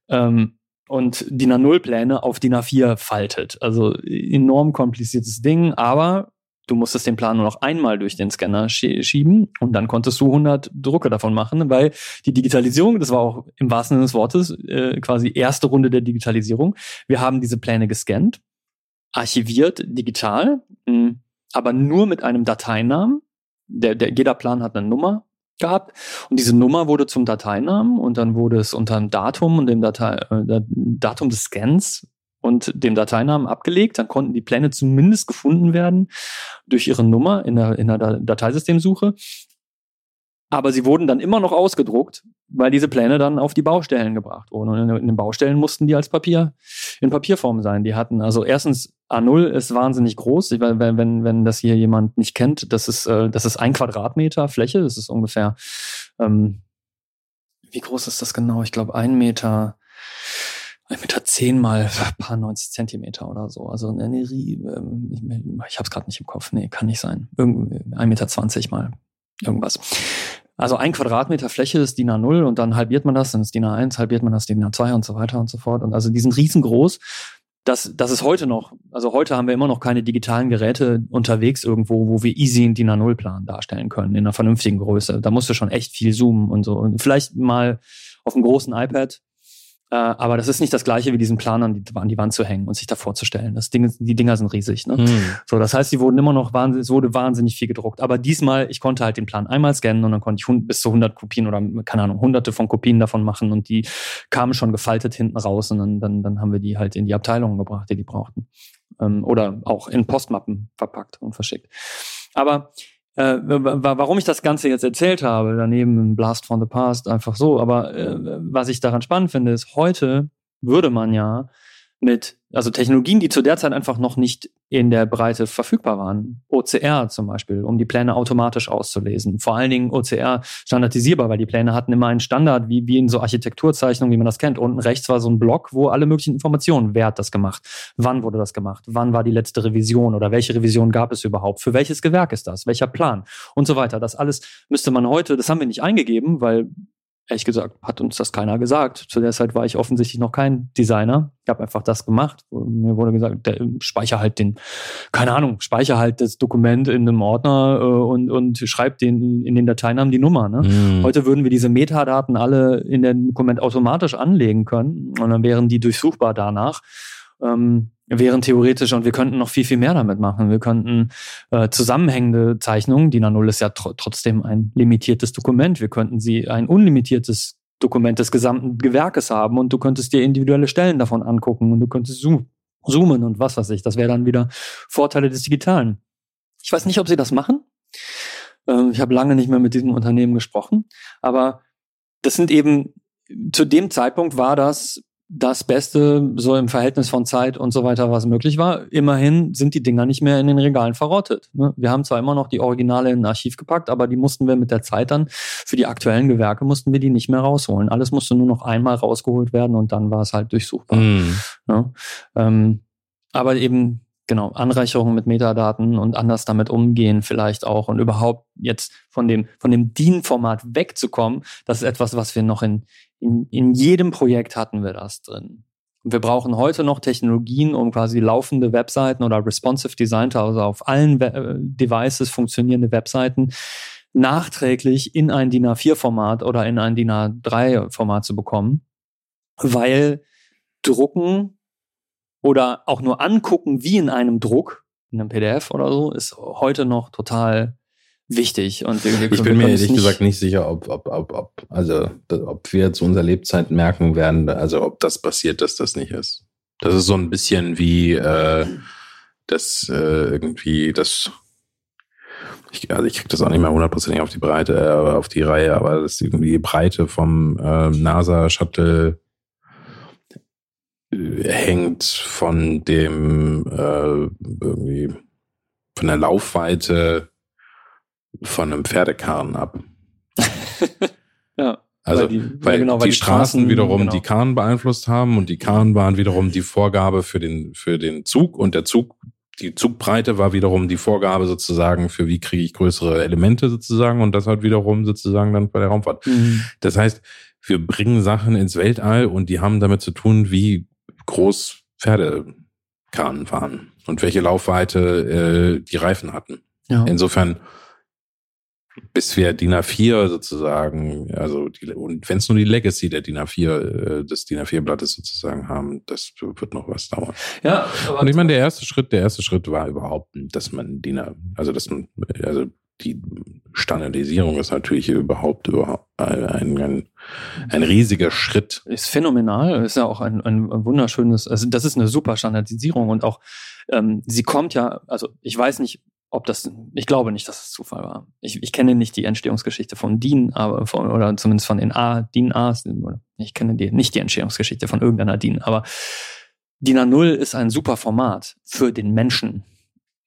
Ähm, und DIN A0-Pläne auf DIN A4 faltet. Also enorm kompliziertes Ding, aber du musstest den Plan nur noch einmal durch den Scanner schie- schieben und dann konntest du 100 Drucke davon machen, weil die Digitalisierung, das war auch im wahrsten Sinne des Wortes äh, quasi erste Runde der Digitalisierung. Wir haben diese Pläne gescannt, archiviert digital, mh, aber nur mit einem Dateinamen. Der, der, jeder Plan hat eine Nummer gehabt und diese Nummer wurde zum Dateinamen und dann wurde es unter dem Datum und dem Datei, äh, Datum des Scans und dem Dateinamen abgelegt. Dann konnten die Pläne zumindest gefunden werden durch ihre Nummer in der, in der Da- Dateisystemsuche. Aber sie wurden dann immer noch ausgedruckt, weil diese Pläne dann auf die Baustellen gebracht wurden. Und in, den Baustellen mussten die als Papier, in Papierform sein. Die hatten, also erstens, A0 ist wahnsinnig groß. Ich, wenn, wenn, wenn das hier jemand nicht kennt, das ist, äh, das ist ein Quadratmeter Fläche. Das ist ungefähr, ähm, wie groß ist das genau? Ich glaube, ein Meter, ein Meter zehn mal paar 90 Zentimeter oder so. Also eine, ähm, ich, ich habe es gerade nicht im Kopf. Nee, kann nicht sein. Irgendwie ein Meter zwanzig mal irgendwas. Also ein Quadratmeter Fläche ist DIN A0 und dann halbiert man das, dann ist DIN A1, halbiert man das DIN A2 und so weiter und so fort. Und also die sind riesengroß. Das, das ist heute noch, also heute haben wir immer noch keine digitalen Geräte unterwegs irgendwo, wo wir easy einen DIN A0-Plan darstellen können, in einer vernünftigen Größe. Da musst du schon echt viel zoomen und so. Und vielleicht mal auf einem großen iPad. Äh, aber das ist nicht das gleiche wie diesen Plan an die, an die Wand zu hängen und sich da vorzustellen. Das Ding, die Dinger sind riesig. Ne? Hm. So, das heißt, die wurden immer noch wahnsinnig, es wurde wahnsinnig viel gedruckt. Aber diesmal, ich konnte halt den Plan einmal scannen und dann konnte ich bis zu 100 Kopien oder, keine Ahnung, hunderte von Kopien davon machen und die kamen schon gefaltet hinten raus und dann, dann, dann haben wir die halt in die Abteilungen gebracht, die die brauchten. Ähm, oder auch in Postmappen verpackt und verschickt. Aber äh, wa- wa- warum ich das Ganze jetzt erzählt habe, daneben ein Blast from the Past, einfach so, aber äh, was ich daran spannend finde, ist, heute würde man ja mit, also Technologien, die zu der Zeit einfach noch nicht in der Breite verfügbar waren. OCR zum Beispiel, um die Pläne automatisch auszulesen. Vor allen Dingen OCR standardisierbar, weil die Pläne hatten immer einen Standard, wie, wie in so Architekturzeichnungen, wie man das kennt. Unten rechts war so ein Block, wo alle möglichen Informationen, wer hat das gemacht, wann wurde das gemacht, wann war die letzte Revision oder welche Revision gab es überhaupt, für welches Gewerk ist das, welcher Plan und so weiter. Das alles müsste man heute, das haben wir nicht eingegeben, weil ehrlich gesagt, hat uns das keiner gesagt. Zu der Zeit war ich offensichtlich noch kein Designer. Ich habe einfach das gemacht. Mir wurde gesagt, der, speicher halt den, keine Ahnung, speicher halt das Dokument in einem Ordner äh, und, und schreib den in den Dateinamen die Nummer. Ne? Hm. Heute würden wir diese Metadaten alle in dem Dokument automatisch anlegen können und dann wären die durchsuchbar danach. Ähm, wären theoretisch und wir könnten noch viel, viel mehr damit machen. Wir könnten äh, zusammenhängende Zeichnungen, DIN A0 ist ja tr trotzdem ein limitiertes Dokument, wir könnten sie ein unlimitiertes Dokument des gesamten Gewerkes haben und du könntest dir individuelle Stellen davon angucken und du könntest zoom zoomen und was weiß ich. Das wäre dann wieder Vorteile des Digitalen. Ich weiß nicht, ob sie das machen. Ähm, ich habe lange nicht mehr mit diesem Unternehmen gesprochen, aber das sind eben, zu dem Zeitpunkt war das das Beste so im Verhältnis von Zeit und so weiter, was möglich war. Immerhin sind die Dinger nicht mehr in den Regalen verrottet. Ne? Wir haben zwar immer noch die Originale in ein Archiv gepackt, aber die mussten wir mit der Zeit dann für die aktuellen Gewerke mussten wir die nicht mehr rausholen. Alles musste nur noch einmal rausgeholt werden und dann war es halt durchsuchbar. Mhm. Ne? Ähm, aber eben genau, Anreicherung mit Metadaten und anders damit umgehen vielleicht auch und überhaupt jetzt von dem, von dem DIN-Format wegzukommen, das ist etwas, was wir noch in, in, in jedem Projekt hatten wir das drin. Und wir brauchen heute noch Technologien, um quasi laufende Webseiten oder responsive Design, also auf allen We äh, Devices funktionierende Webseiten nachträglich in ein DIN A4-Format oder in ein DIN A3-Format zu bekommen, weil Drucken oder auch nur angucken, wie in einem Druck, in einem PDF oder so, ist heute noch total wichtig. Und ich bin mir ehrlich gesagt nicht sicher, ob, ob, ob, ob, also, ob wir zu unserer Lebzeit merken werden, also ob das passiert, dass das nicht ist. Das ist so ein bisschen wie äh, das äh, irgendwie das ich, also ich krieg das auch nicht mehr hundertprozentig auf die Breite, äh, auf die Reihe, aber das ist irgendwie die Breite vom äh, NASA-Shuttle hängt von dem äh, irgendwie von der Laufweite von einem Pferdekarren ab. ja. Also, weil die, weil genau, weil die, die Straßen, Straßen, wiederum genau. die Karren beeinflusst haben und die Karren waren wiederum die Vorgabe für den, für den Zug und der Zug, die Zugbreite war wiederum die Vorgabe sozusagen für wie kriege ich größere Elemente sozusagen und das hat wiederum sozusagen dann bei der Raumfahrt. Mhm. Das heißt, wir bringen Sachen ins Weltall und die haben damit zu tun, wie groß Pferdekarren waren und welche Laufweite äh, die Reifen hatten. Ja. Insofern, bis wir DIN A4 sozusagen, also die, und wenn es nur die Legacy der DIN A4, äh, des DIN A4-Blattes sozusagen haben, das wird noch was dauern. Ja, und ich meine, der erste Schritt, der erste Schritt war überhaupt, dass man DIN A, also dass man, also die Standardisierung ist natürlich überhaupt, überhaupt ein, ein, ein riesiger Schritt. Ist phänomenal, ist ja auch ein, ein wunderschönes, also das ist eine super Standardisierung und auch ähm, sie kommt ja, also ich weiß nicht, ob das, ich glaube nicht, dass es Zufall war. Ich, ich kenne nicht die Entstehungsgeschichte von DIN, aber von, oder zumindest von den A, DIN A's, ich kenne die, nicht die Entstehungsgeschichte von irgendeiner DIN, aber DIN A0 ist ein super Format für den Menschen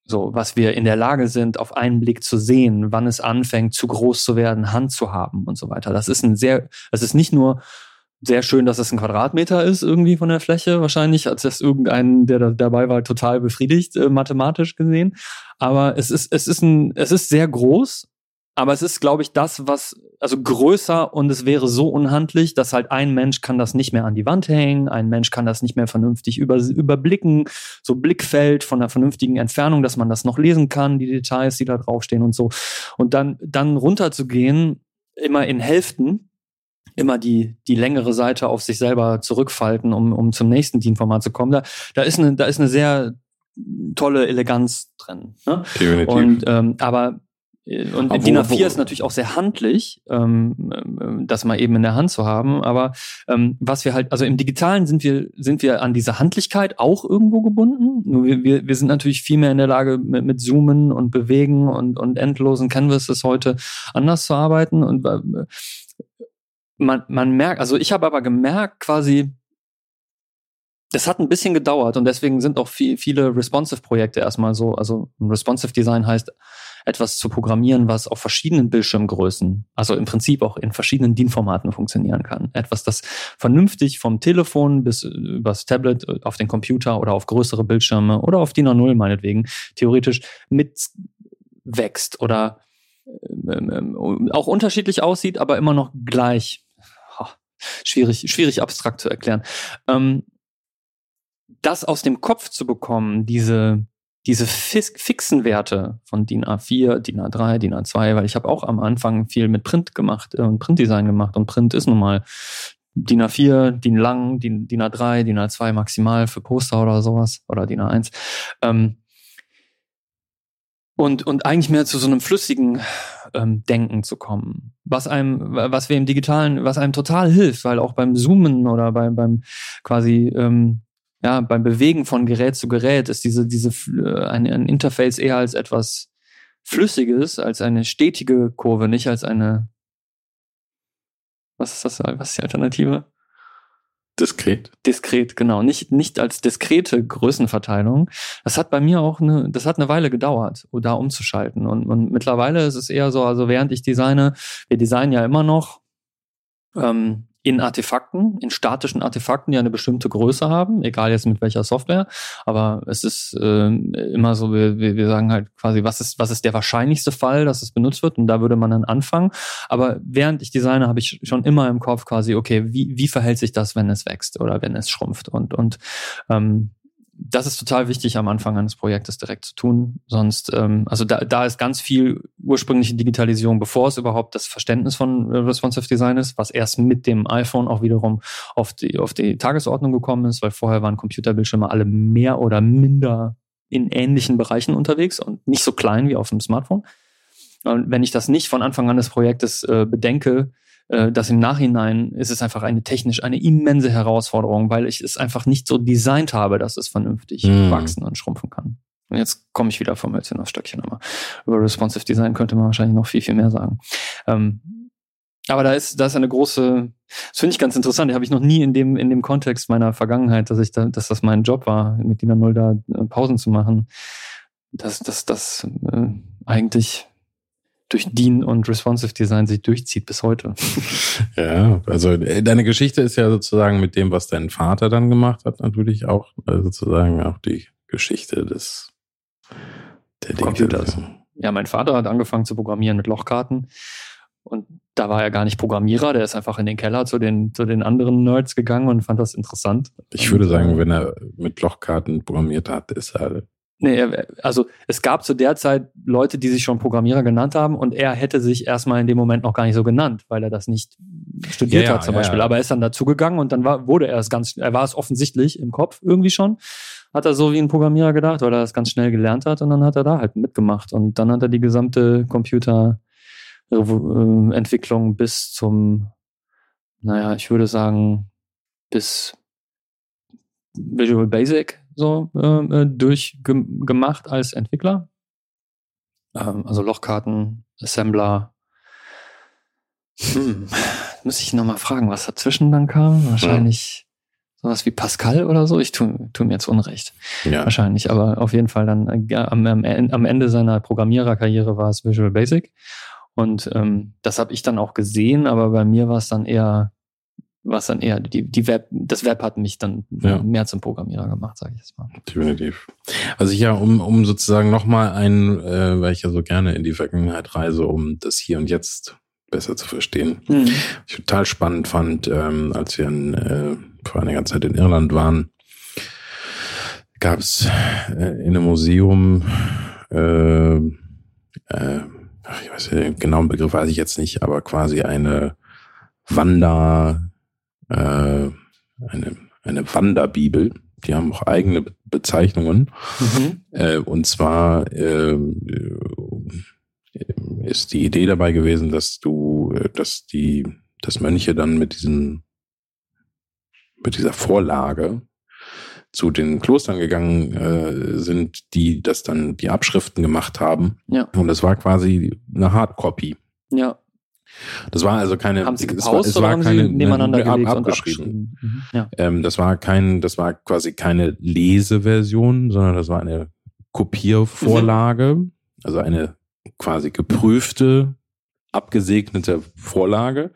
so, was wir in der Lage sind, auf einen Blick zu sehen, wann es anfängt, zu groß zu werden, Hand zu haben und so weiter. Das ist ein sehr, es ist nicht nur sehr schön, dass es ein Quadratmeter ist, irgendwie von der Fläche, wahrscheinlich, als das irgendeinen, der da dabei war, total befriedigt, äh, mathematisch gesehen. Aber es ist, es ist ein, es ist sehr groß aber es ist, glaube ich, das, was, also größer und es wäre so unhandlich, dass halt ein Mensch kann das nicht mehr an die Wand hängen, ein Mensch kann das nicht mehr vernünftig über, überblicken, so Blickfeld von einer vernünftigen Entfernung, dass man das noch lesen kann, die Details, die da draufstehen und so. Und dann, dann runterzugehen, immer in Hälften, immer die, die längere Seite auf sich selber zurückfalten, um, um zum nächsten DIN-Format zu kommen. Da, da, ist eine, da ist eine sehr tolle Eleganz drin. Ne? Definitiv. Und, ähm, aber und aber DIN A4 ist natürlich auch sehr handlich, ähm, ähm, das mal eben in der Hand zu haben. Aber ähm, was wir halt, also im Digitalen sind wir, sind wir an diese Handlichkeit auch irgendwo gebunden. Nur wir, wir, wir sind natürlich viel mehr in der Lage, mit, mit Zoomen und Bewegen und, und endlosen Canvases heute anders zu arbeiten. Und äh, man, man merkt, also ich habe aber gemerkt, quasi, das hat ein bisschen gedauert und deswegen sind auch viel, viele Responsive-Projekte erstmal so. Also Responsive Design heißt, etwas zu programmieren, was auf verschiedenen Bildschirmgrößen, also im Prinzip auch in verschiedenen DIN-Formaten funktionieren kann. Etwas, das vernünftig vom Telefon bis übers Tablet auf den Computer oder auf größere Bildschirme oder auf DIN A0 meinetwegen theoretisch mitwächst oder ähm, ähm, auch unterschiedlich aussieht, aber immer noch gleich. Schwierig, schwierig abstrakt zu erklären. Ähm, das aus dem Kopf zu bekommen, diese diese fixen Werte von DIN A4, DIN A3, DIN A2, weil ich habe auch am Anfang viel mit Print gemacht äh, und Printdesign gemacht und Print ist nun mal DIN A4, DIN lang, DIN, DIN A3, DIN A2 maximal für Poster oder sowas oder DIN A1. Ähm, und, und eigentlich mehr zu so einem flüssigen ähm, Denken zu kommen. Was einem, was wir im Digitalen, was einem total hilft, weil auch beim Zoomen oder beim, beim quasi ähm, ja, beim Bewegen von Gerät zu Gerät ist diese, diese, äh, ein, ein Interface eher als etwas Flüssiges, als eine stetige Kurve, nicht als eine, was ist das, was ist die Alternative? Diskret. Diskret, genau. Nicht, nicht als diskrete Größenverteilung. Das hat bei mir auch eine, das hat eine Weile gedauert, da umzuschalten. Und, und mittlerweile ist es eher so, also während ich designe, wir designen ja immer noch ähm, in Artefakten, in statischen Artefakten, die eine bestimmte Größe haben, egal jetzt mit welcher Software. Aber es ist äh, immer so, wir, wir sagen halt quasi, was ist, was ist der wahrscheinlichste Fall, dass es benutzt wird? Und da würde man dann anfangen. Aber während ich designe, habe ich schon immer im Kopf quasi, okay, wie, wie verhält sich das, wenn es wächst oder wenn es schrumpft? Und, und ähm, das ist total wichtig am Anfang eines Projektes direkt zu tun. Sonst, ähm, also da, da ist ganz viel ursprüngliche Digitalisierung, bevor es überhaupt das Verständnis von äh, Responsive Design ist, was erst mit dem iPhone auch wiederum auf die, auf die Tagesordnung gekommen ist, weil vorher waren Computerbildschirme alle mehr oder minder in ähnlichen Bereichen unterwegs und nicht so klein wie auf dem Smartphone. Und wenn ich das nicht von Anfang an des Projektes äh, bedenke, dass im Nachhinein ist es einfach eine technisch eine immense Herausforderung, weil ich es einfach nicht so designt habe, dass es vernünftig mm. wachsen und schrumpfen kann. Und jetzt komme ich wieder vom Hölzchen aufs Stöckchen. Aber über Responsive Design könnte man wahrscheinlich noch viel, viel mehr sagen. Ähm, aber da ist, da ist eine große, das finde ich ganz interessant. Die habe ich noch nie in dem, in dem Kontext meiner Vergangenheit, dass ich da, dass das mein Job war, mit Dina Null da äh, Pausen zu machen, dass, dass das äh, eigentlich durch Dean und Responsive Design sich durchzieht bis heute. Ja, also äh, deine Geschichte ist ja sozusagen mit dem, was dein Vater dann gemacht hat, natürlich auch äh, sozusagen auch die Geschichte des der Computers. Ja, mein Vater hat angefangen zu programmieren mit Lochkarten und da war er gar nicht Programmierer, der ist einfach in den Keller zu den, zu den anderen Nerds gegangen und fand das interessant. Ich würde sagen, äh, wenn er mit Lochkarten programmiert hat, ist er Nee, also es gab zu der Zeit Leute, die sich schon Programmierer genannt haben und er hätte sich erstmal in dem Moment noch gar nicht so genannt, weil er das nicht studiert ja, hat zum ja, Beispiel. Ja. Aber er ist dann dazugegangen und dann war, wurde er es ganz, er war es offensichtlich im Kopf irgendwie schon. Hat er so wie ein Programmierer gedacht, weil er das ganz schnell gelernt hat und dann hat er da halt mitgemacht. Und dann hat er die gesamte Computerentwicklung bis zum, naja, ich würde sagen, bis Visual Basic so äh, äh durchgemacht als Entwickler. Ähm, also Lochkarten, Assembler. Hm. Muss ich nochmal fragen, was dazwischen dann kam? Wahrscheinlich ja. sowas wie Pascal oder so. Ich tue tu mir jetzt Unrecht. Ja. Wahrscheinlich, aber auf jeden Fall dann äh, am, am, am Ende seiner Programmiererkarriere war es Visual Basic. Und ähm, das habe ich dann auch gesehen, aber bei mir war es dann eher was dann eher die, die Web, das Web hat mich dann ja. mehr zum Programmierer gemacht, sage ich jetzt mal. Definitiv. Also ich ja, um, um sozusagen nochmal ein, äh, weil ich ja so gerne in die Vergangenheit reise, um das Hier und Jetzt besser zu verstehen. Mhm. Ich total spannend fand, ähm, als wir in, äh, vor einiger Zeit in Irland waren, gab es äh, in einem Museum äh, äh, ich weiß den genauen Begriff weiß ich jetzt nicht, aber quasi eine Wander eine, eine Wanderbibel. Die haben auch eigene Bezeichnungen. Mhm. Äh, und zwar äh, ist die Idee dabei gewesen, dass du, äh, dass die, dass Mönche dann mit diesen, mit dieser Vorlage zu den Klostern gegangen äh, sind, die das dann die Abschriften gemacht haben. Ja. Und das war quasi eine Hardcopy. Ja. Das war also keine. Haben Sie gepaust es war, es war keine, Sie nebeneinander ne, gelegt ab, abgeschrieben. Abgeschrieben? Mhm. Ja. Ähm, das war kein, das war quasi keine Leseversion, sondern das war eine Kopiervorlage, also eine quasi geprüfte, abgesegnete Vorlage,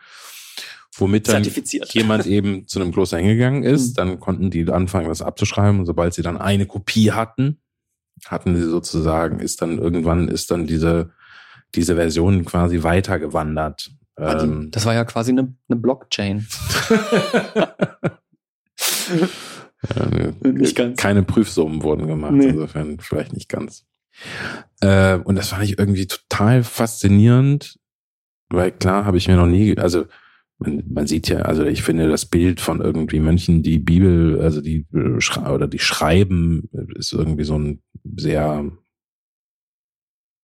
womit dann jemand eben zu einem Kloster hingegangen ist. Mhm. Dann konnten die anfangen, das abzuschreiben. Und sobald sie dann eine Kopie hatten, hatten sie sozusagen, ist dann irgendwann ist dann diese diese Version quasi weitergewandert. Ähm, das war ja quasi eine, eine Blockchain. ganz. Keine Prüfsummen wurden gemacht, nee. insofern vielleicht nicht ganz. Äh, und das fand ich irgendwie total faszinierend, weil klar habe ich mir noch nie, also man, man sieht ja, also ich finde das Bild von irgendwie Mönchen, die Bibel, also die oder die schreiben, ist irgendwie so ein sehr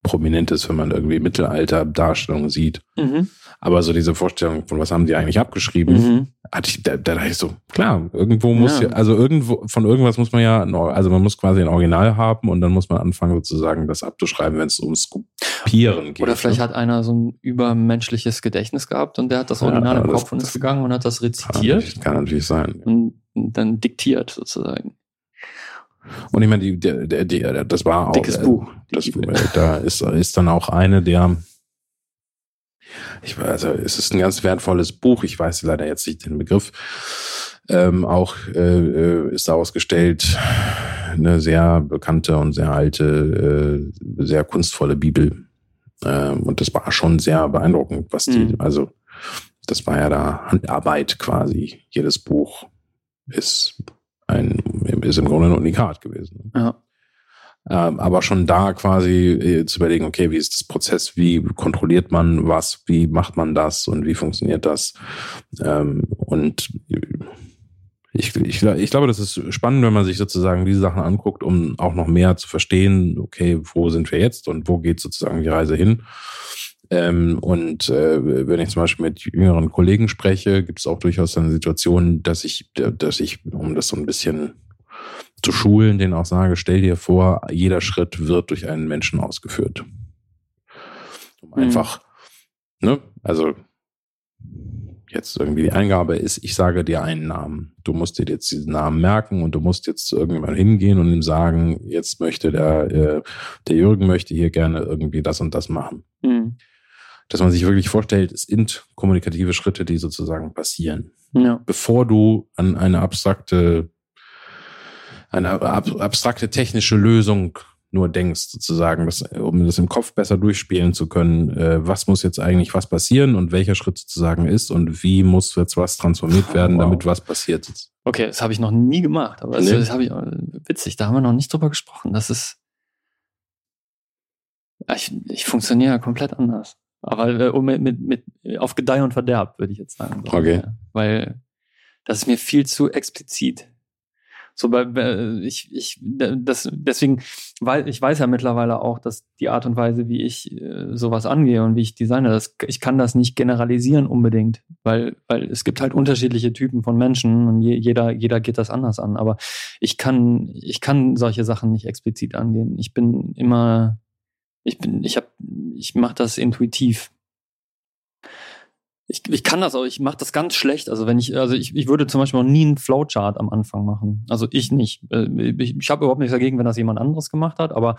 prominent ist, wenn man irgendwie Mittelalter-Darstellungen sieht. Mhm. Aber so diese Vorstellung, von was haben die eigentlich abgeschrieben, mhm. hatte ich, da, da dachte ich so, klar, irgendwo muss ja. ja, also irgendwo, von irgendwas muss man ja, also man muss quasi ein Original haben und dann muss man anfangen sozusagen das abzuschreiben, wenn es ums Kopieren geht. Oder vielleicht ne? hat einer so ein übermenschliches Gedächtnis gehabt und der hat das Original ja, im Kopf und ist gegangen und hat das rezitiert. Kann, kann natürlich sein. Und dann diktiert sozusagen. Und ich meine, die, die, die, das war auch. Dickes äh, Buch. Das, da ist, ist dann auch eine der. Ich weiß, also es ist ein ganz wertvolles Buch. Ich weiß leider jetzt nicht den Begriff. Ähm, auch äh, äh ist daraus gestellt eine sehr bekannte und sehr alte, äh, sehr kunstvolle Bibel. Ähm, und das war schon sehr beeindruckend, was die, mhm. also das war ja da Handarbeit quasi. Jedes Buch ist ein, ist im Grunde ein Unikat gewesen. Ja. Ähm, aber schon da quasi äh, zu überlegen, okay, wie ist das Prozess, wie kontrolliert man was, wie macht man das und wie funktioniert das? Ähm, und ich, ich, ich glaube, das ist spannend, wenn man sich sozusagen diese Sachen anguckt, um auch noch mehr zu verstehen, okay, wo sind wir jetzt und wo geht sozusagen die Reise hin? Ähm, und äh, wenn ich zum Beispiel mit jüngeren Kollegen spreche, gibt es auch durchaus eine Situation, dass ich, dass ich, um das so ein bisschen zu schulen, denen auch sage, stell dir vor, jeder Schritt wird durch einen Menschen ausgeführt. Um mhm. einfach, ne, also jetzt irgendwie die Eingabe ist, ich sage dir einen Namen. Du musst dir jetzt diesen Namen merken und du musst jetzt zu irgendjemandem hingehen und ihm sagen, jetzt möchte der, äh, der Jürgen möchte hier gerne irgendwie das und das machen. Mhm dass man sich wirklich vorstellt, es sind kommunikative Schritte, die sozusagen passieren. Ja. Bevor du an eine abstrakte, eine abstrakte technische Lösung nur denkst, sozusagen, das, um das im Kopf besser durchspielen zu können, äh, was muss jetzt eigentlich was passieren und welcher Schritt sozusagen ist und wie muss jetzt was transformiert werden, wow. damit was passiert ist. Okay, das habe ich noch nie gemacht, aber nee. das, das habe ich witzig, da haben wir noch nicht drüber gesprochen. Das ist ich, ich funktioniere ja komplett anders. Aber äh, mit, mit, mit, auf Gedeih und Verderb, würde ich jetzt sagen. Okay. Weil das ist mir viel zu explizit. So bei, ich, ich, das, deswegen, weil ich weiß ja mittlerweile auch, dass die Art und Weise, wie ich äh, sowas angehe und wie ich designe, das, ich kann das nicht generalisieren unbedingt, weil, weil es gibt halt unterschiedliche Typen von Menschen und je, jeder, jeder geht das anders an. Aber ich kann, ich kann solche Sachen nicht explizit angehen. Ich bin immer, ich bin, ich habe, ich mache das intuitiv. Ich, ich kann das auch, ich mache das ganz schlecht. Also wenn ich, also ich, ich würde zum Beispiel noch nie einen Flowchart am Anfang machen. Also ich nicht. Äh, ich, ich habe überhaupt nichts dagegen, wenn das jemand anderes gemacht hat, aber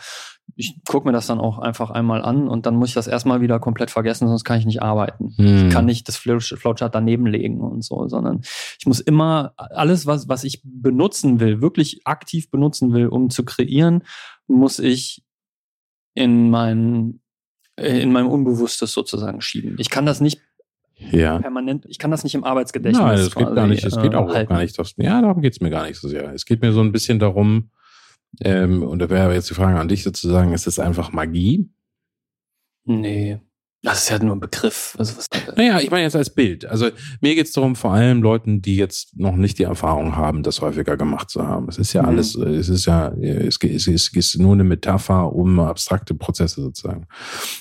ich gucke mir das dann auch einfach einmal an und dann muss ich das erstmal wieder komplett vergessen, sonst kann ich nicht arbeiten. Hm. Ich kann nicht das Flowchart daneben legen und so, sondern ich muss immer alles, was, was ich benutzen will, wirklich aktiv benutzen will, um zu kreieren, muss ich in mein, in meinem Unbewusstes sozusagen schieben. Ich kann das nicht ja. permanent, ich kann das nicht im Arbeitsgedächtnis. Nein, das geht gar nicht, es geht auch, halten. gar nicht. Das, ja, darum geht's mir gar nicht so sehr. Es geht mir so ein bisschen darum, ähm, und da wäre jetzt die Frage an dich sozusagen, ist es einfach Magie? Nee. Das ist ja nur ein Begriff. Also was naja, ich meine jetzt als Bild. Also mir geht es darum, vor allem Leuten, die jetzt noch nicht die Erfahrung haben, das häufiger gemacht zu haben. Es ist ja mhm. alles, es ist ja, es, es, es ist nur eine Metapher um abstrakte Prozesse sozusagen.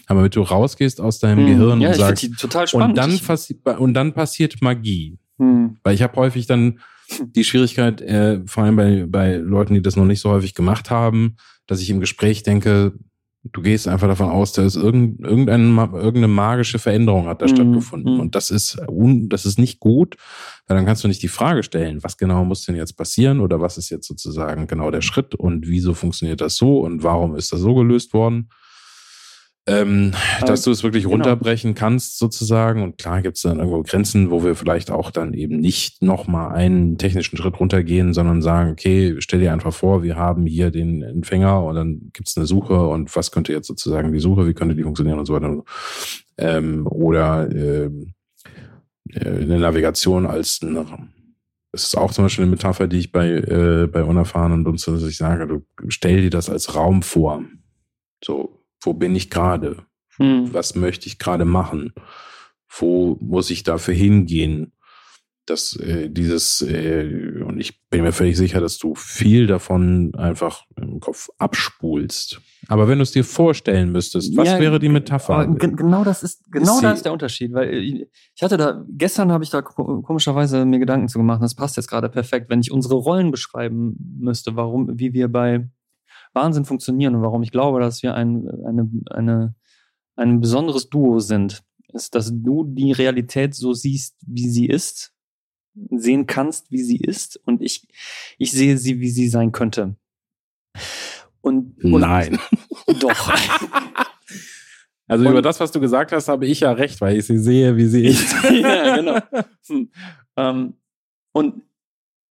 Aber wenn du rausgehst aus deinem mhm. Gehirn ja, und sagst, total spannend. und dann, und dann passiert Magie. Mhm. Weil ich habe häufig dann die Schwierigkeit, äh, vor allem bei, bei Leuten, die das noch nicht so häufig gemacht haben, dass ich im Gespräch denke, Du gehst einfach davon aus, da ist irgendeine, irgendeine magische Veränderung hat da mhm. stattgefunden. Mhm. Und das ist, das ist nicht gut, weil dann kannst du nicht die Frage stellen, was genau muss denn jetzt passieren oder was ist jetzt sozusagen genau der Schritt und wieso funktioniert das so und warum ist das so gelöst worden, ähm, dass du es wirklich genau. runterbrechen kannst sozusagen. Und klar gibt es dann irgendwo Grenzen, wo wir vielleicht auch dann eben nicht nochmal einen technischen Schritt runtergehen, sondern sagen, okay, stell dir einfach vor, wir haben hier den Empfänger und dann gibt es eine Suche und was könnte jetzt sozusagen die Suche, wie könnte die funktionieren und so weiter. Ähm, oder ähm, äh, eine Navigation als eine das ist auch zum Beispiel eine Metapher, die ich bei, äh, bei Unerfahrenen nutze, dass ich sage, du stell dir das als Raum vor. So, wo bin ich gerade? Hm. Was möchte ich gerade machen? Wo muss ich dafür hingehen? dass äh, dieses, äh, und ich bin mir völlig sicher, dass du viel davon einfach im Kopf abspulst. Aber wenn du es dir vorstellen müsstest, was ja, wäre die Metapher? genau das ist, genau ist da ist der Unterschied, weil ich hatte da, gestern habe ich da komischerweise mir Gedanken zu gemacht, das passt jetzt gerade perfekt, wenn ich unsere Rollen beschreiben müsste, warum, wie wir bei Wahnsinn funktionieren und warum ich glaube, dass wir ein, eine, eine, ein besonderes Duo sind, ist, dass du die Realität so siehst, wie sie ist sehen kannst, wie sie ist und ich, ich sehe sie, wie sie sein könnte. Und, und Nein. Doch. Also und, über das, was du gesagt hast, habe ich ja recht, weil ich sie sehe, wie sie ist. ja, genau. Hm. Ähm, und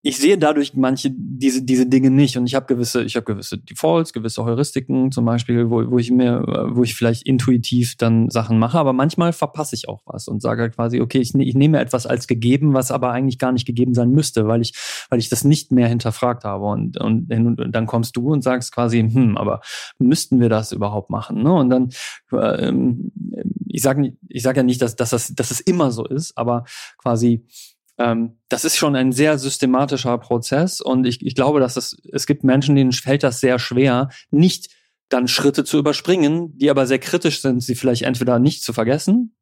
ich sehe dadurch manche diese diese Dinge nicht. Und ich habe gewisse ich habe gewisse Defaults gewisse Heuristiken zum Beispiel wo, wo ich mir wo ich vielleicht intuitiv dann Sachen mache. Aber manchmal verpasse ich auch was und sage quasi okay ich, ich nehme etwas als gegeben was aber eigentlich gar nicht gegeben sein müsste weil ich weil ich das nicht mehr hinterfragt habe. Und und, und dann kommst du und sagst quasi hm aber müssten wir das überhaupt machen ne? Und dann ähm, ich sage ich sage ja nicht dass dass das dass es immer so ist aber quasi ähm, das ist schon ein sehr systematischer Prozess und ich, ich glaube, dass es, es gibt Menschen, denen fällt das sehr schwer, nicht dann Schritte zu überspringen, die aber sehr kritisch sind, sie vielleicht entweder nicht zu vergessen.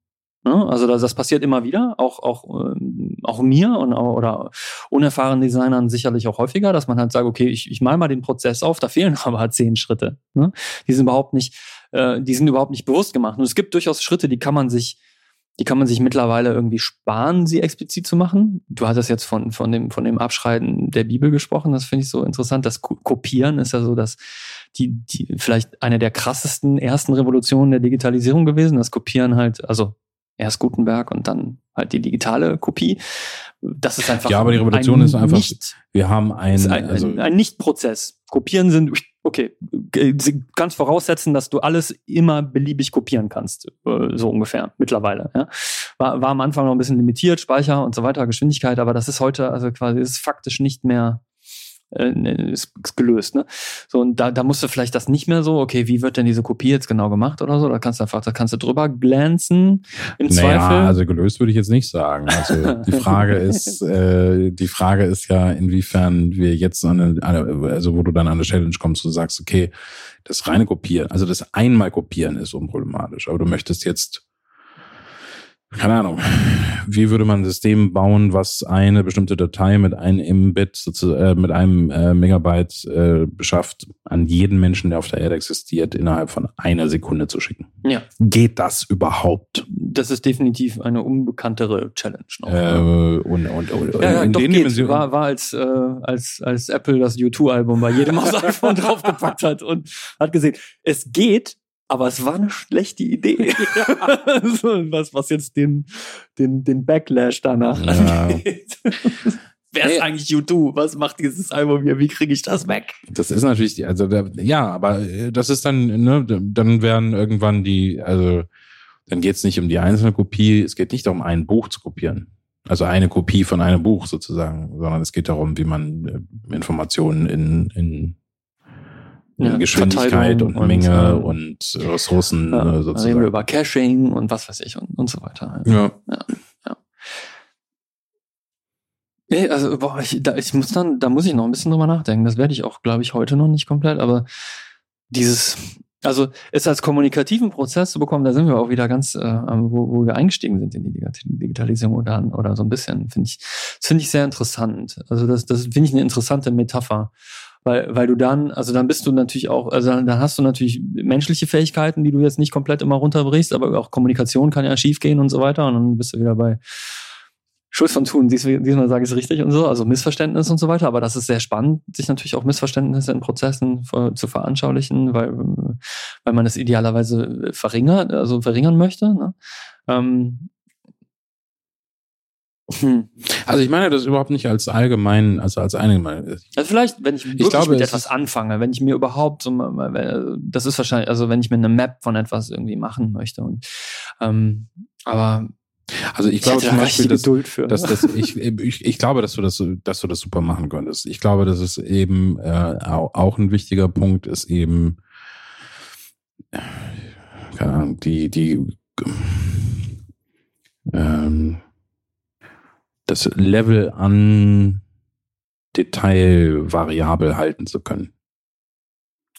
Ne? Also das, das passiert immer wieder, auch, auch, ähm, auch mir und, oder unerfahrenen Designern sicherlich auch häufiger, dass man halt sagt, okay, ich, ich mal mal den Prozess auf, da fehlen aber zehn Schritte. Ne? Die sind überhaupt nicht, äh, die sind überhaupt nicht bewusst gemacht. Und es gibt durchaus Schritte, die kann man sich die kann man sich mittlerweile irgendwie sparen, sie explizit zu machen. Du hattest jetzt von, von, dem, von dem Abschreiben der Bibel gesprochen. Das finde ich so interessant. Das Kopieren ist ja so, dass die, die vielleicht eine der krassesten ersten Revolutionen der Digitalisierung gewesen. Das Kopieren halt, also erst Gutenberg und dann halt die digitale Kopie. Das ist einfach. Ja, aber die Revolution ein ist einfach. Nicht, wir haben ein, ein, also ein, ein Nicht-Prozess. Kopieren sind okay, ganz voraussetzen, dass du alles immer beliebig kopieren kannst, äh, so ungefähr mittlerweile. Ja. War, war am Anfang noch ein bisschen limitiert, Speicher und so weiter, Geschwindigkeit, aber das ist heute also quasi ist faktisch nicht mehr äh, ne, ist, ist gelöst. Ne? So, und da, da musst du vielleicht das nicht mehr so, okay, wie wird denn diese Kopie jetzt genau gemacht oder so? Da kannst du einfach, da kannst du drüber glänzen im naja, Zweifel. Also gelöst würde ich jetzt nicht sagen. Also die Frage ist, äh, die Frage ist ja, inwiefern wir jetzt an eine, also wo du dann an eine Challenge kommst, du sagst, okay, das reine Kopieren, also das einmal Kopieren ist unproblematisch, aber du möchtest jetzt keine Ahnung, wie würde man ein System bauen, was eine bestimmte Datei mit einem Mbit, äh, mit einem äh, Megabyte äh, beschafft, an jeden Menschen, der auf der Erde existiert, innerhalb von einer Sekunde zu schicken? Ja. Geht das überhaupt? Das ist definitiv eine unbekanntere Challenge noch. Äh, und, und, und, ja, ja, in doch den geht. War, war als, äh, als, als Apple das U2-Album bei jedem aufs iPhone draufgepackt hat und hat gesehen, es geht, aber es war eine schlechte Idee. was, was jetzt den, den, den Backlash danach ja. angeht. Wer ist eigentlich U2? Was macht dieses Album hier? Wie kriege ich das weg? Das ist natürlich, die, also der, ja, aber äh, das ist dann, ne, dann werden irgendwann die, also dann geht es nicht um die einzelne Kopie, es geht nicht darum, ein Buch zu kopieren. Also eine Kopie von einem Buch sozusagen, sondern es geht darum, wie man äh, Informationen in, in ja, Geschwindigkeit und, und, Menge äh, und Ressourcen ja, äh, sozusagen. Reden wir über Caching und was weiß ich und, und so weiter. Ja. ja, ja. Nee, also boah, ich, da, ich muss dann, da muss ich noch ein bisschen drüber nachdenken. Das werde ich auch, glaube ich, heute noch nicht komplett, aber dieses, also es als kommunikativen Prozess zu bekommen, da sind wir auch wieder ganz, äh, wo, wo wir eingestiegen sind in die Digitalisierung oder, oder so ein bisschen, finde ich, das finde ich sehr interessant. Also das, das finde ich eine interessante Metapher weil, weil du dann, also dann bist du natürlich auch, also dann, dann hast du natürlich menschliche Fähigkeiten, die du jetzt nicht komplett immer runterbrichst, aber auch Kommunikation kann ja schief gehen und so weiter und dann bist du wieder bei Schuld von tun, diesmal, sage ich es richtig und so, also Missverständnis und so weiter, aber das ist sehr spannend, sich natürlich auch Missverständnisse in Prozessen zu veranschaulichen, weil, weil man es idealerweise verringert, also verringern möchte. Ne? Ähm, hm. Also ich meine das überhaupt nicht als allgemein, also als allgemein. Also vielleicht, wenn ich wirklich ich glaube, mit etwas anfange, wenn ich mir überhaupt so, das ist wahrscheinlich, also wenn ich mir eine Map von etwas irgendwie machen möchte und ähm, aber also ich, ich glaube zum Beispiel, dass, dass, dass ich, ich, ich glaube, dass du das, dass du das super machen könntest. Ich glaube, dass es eben äh, auch ein wichtiger Punkt ist eben, keine Ahnung, die die ähm, das Level an Detail variabel halten zu können.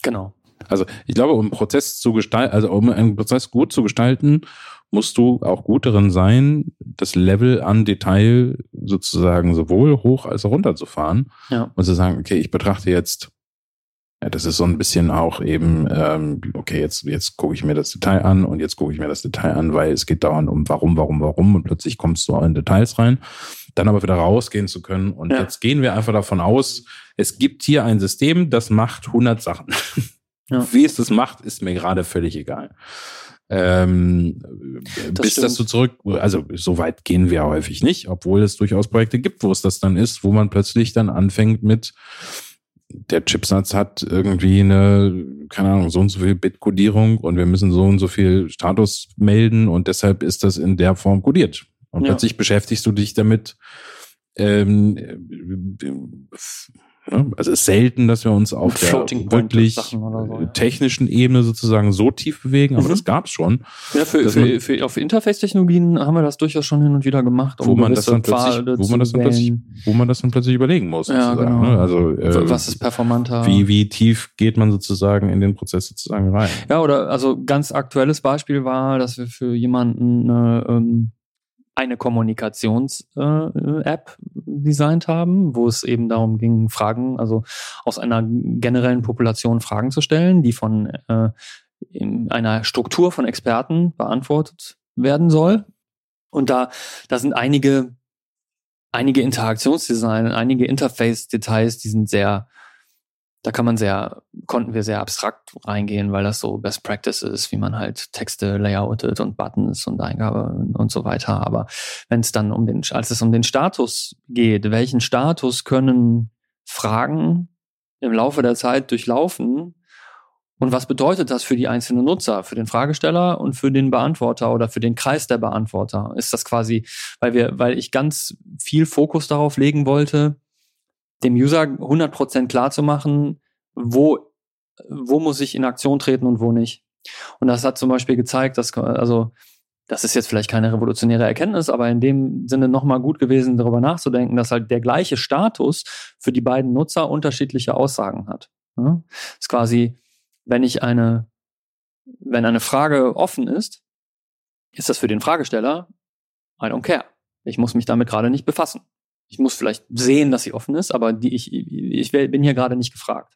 Genau. Also ich glaube, um einen Prozess zu gestalten, also um einen Prozess gut zu gestalten, musst du auch gut darin sein, das Level an Detail sozusagen sowohl hoch als auch runter zu fahren Ja. und zu sagen, okay, ich betrachte jetzt, ja, das ist so ein bisschen auch eben, ähm, okay, jetzt, jetzt gucke ich mir das Detail an und jetzt gucke ich mir das Detail an, weil es geht dauernd um warum, warum, warum und plötzlich kommst du in Details rein, dann aber wieder rausgehen zu können und Ja. jetzt gehen wir einfach davon aus, es gibt hier ein System, das macht 100 Sachen. Ja. Wie es das macht, ist mir gerade völlig egal. Ähm, bis stimmt. das so zurück, also so weit gehen wir häufig nicht, obwohl es durchaus Projekte gibt, wo es das dann ist, wo man plötzlich dann anfängt mit der Chipsatz hat irgendwie eine, keine Ahnung, so und so viel Bit-Kodierung und wir müssen so und so viel Status melden und deshalb ist das in der Form kodiert. Und Ja. plötzlich beschäftigst du dich damit, ähm, äh, ne? also es ist selten, dass wir uns auf der wirklich so, ja. technischen Ebene sozusagen so tief bewegen, aber Mhm. das gab's schon. Ja, für, für, für, auf Interface-Technologien haben wir das durchaus schon hin und wieder gemacht, Wo man das dann plötzlich- Pfade wo man das dann plötzlich- wo man das dann plötzlich überlegen muss. Ja, genau. ne? Also äh, Was ist performanter? wie, wie tief geht man sozusagen in den Prozess sozusagen rein? Ja, oder also ganz aktuelles Beispiel war, dass wir für jemanden eine, ähm, eine Kommunikations-App designt haben, wo es eben darum ging, Fragen, also aus einer generellen Population Fragen zu stellen, die von äh, in einer Struktur von Experten beantwortet werden soll. Und da, da sind einige, einige Interaktionsdesign, einige Interface-Details, die sind sehr, da kann man sehr, konnten wir sehr abstrakt reingehen, weil das so Best Practice ist, wie man halt Texte layoutet und Buttons und Eingabe und so weiter. Aber wenn es dann um den, als es um den Status geht, welchen Status können Fragen im Laufe der Zeit durchlaufen und was bedeutet das für die einzelnen Nutzer, für den Fragesteller und für den Beantworter oder für den Kreis der Beantworter? Ist das quasi, weil wir, weil ich ganz viel Fokus darauf legen wollte, dem User 100% klar zu machen, wo, wo muss ich in Aktion treten und wo nicht. Und das hat zum Beispiel gezeigt, dass, also, das ist jetzt vielleicht keine revolutionäre Erkenntnis, aber in dem Sinne nochmal gut gewesen, darüber nachzudenken, dass halt der gleiche Status für die beiden Nutzer unterschiedliche Aussagen hat. Ja? Das ist quasi, wenn ich eine, wenn eine Frage offen ist, ist das für den Fragesteller, I don't care. Ich muss mich damit gerade nicht befassen. Ich muss vielleicht sehen, dass sie offen ist, aber die, ich, ich bin hier gerade nicht gefragt.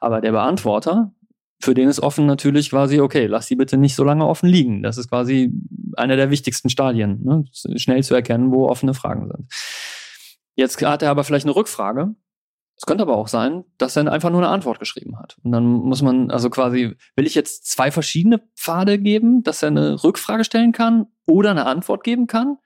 Aber der Beantworter, für den ist offen natürlich quasi, okay, lass sie bitte nicht so lange offen liegen. Das ist quasi einer der wichtigsten Stadien, ne? schnell zu erkennen, wo offene Fragen sind. Jetzt hat er aber vielleicht eine Rückfrage. Es könnte aber auch sein, dass er einfach nur eine Antwort geschrieben hat. Und dann muss man, also quasi, will ich jetzt zwei verschiedene Pfade geben, dass er eine Rückfrage stellen kann oder eine Antwort geben kann?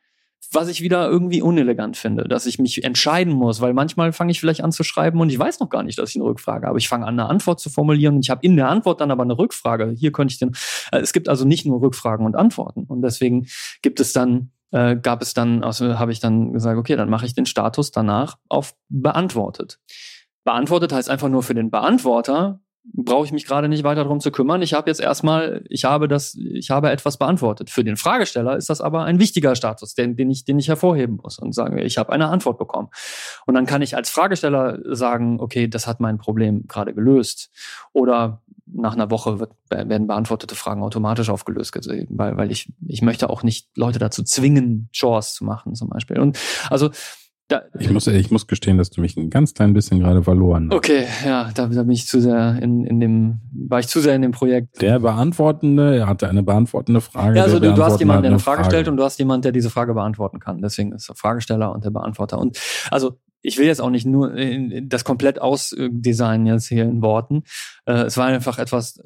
Was ich wieder irgendwie unelegant finde, dass ich mich entscheiden muss, weil manchmal fange ich vielleicht an zu schreiben und ich weiß noch gar nicht, dass ich eine Rückfrage habe. Ich fange an, eine Antwort zu formulieren und ich habe in der Antwort dann aber eine Rückfrage. Hier könnte ich den, äh, es gibt also nicht nur Rückfragen und Antworten und deswegen gibt es dann, äh, gab es dann, also habe ich dann gesagt, okay, dann mache ich den Status danach auf beantwortet. Beantwortet heißt einfach nur für den Beantworter, brauche ich mich gerade nicht weiter darum zu kümmern. Ich habe jetzt erstmal, ich habe das, ich habe etwas beantwortet. Für den Fragesteller ist das aber ein wichtiger Status, den, den ich, den ich hervorheben muss und sage, ich habe eine Antwort bekommen. Und dann kann ich als Fragesteller sagen, okay, das hat mein Problem gerade gelöst. Oder nach einer Woche wird, werden beantwortete Fragen automatisch aufgelöst, weil, weil ich, ich möchte auch nicht Leute dazu zwingen, Chores zu machen, zum Beispiel. Und also, da, ich, muss, ich muss gestehen, dass du mich ein ganz klein bisschen gerade verloren hast. Okay, ja, da, da bin ich zu sehr in, in dem, war ich zu sehr in dem Projekt. Der Beantwortende, er hatte eine beantwortende Frage. Ja, also du, du hast jemanden, der eine Frage, Frage stellt und du hast jemanden, der diese Frage beantworten kann. Deswegen ist der Fragesteller und der Beantworter. Und also ich will jetzt auch nicht nur das komplett ausdesignen jetzt hier in Worten. Es war einfach etwas,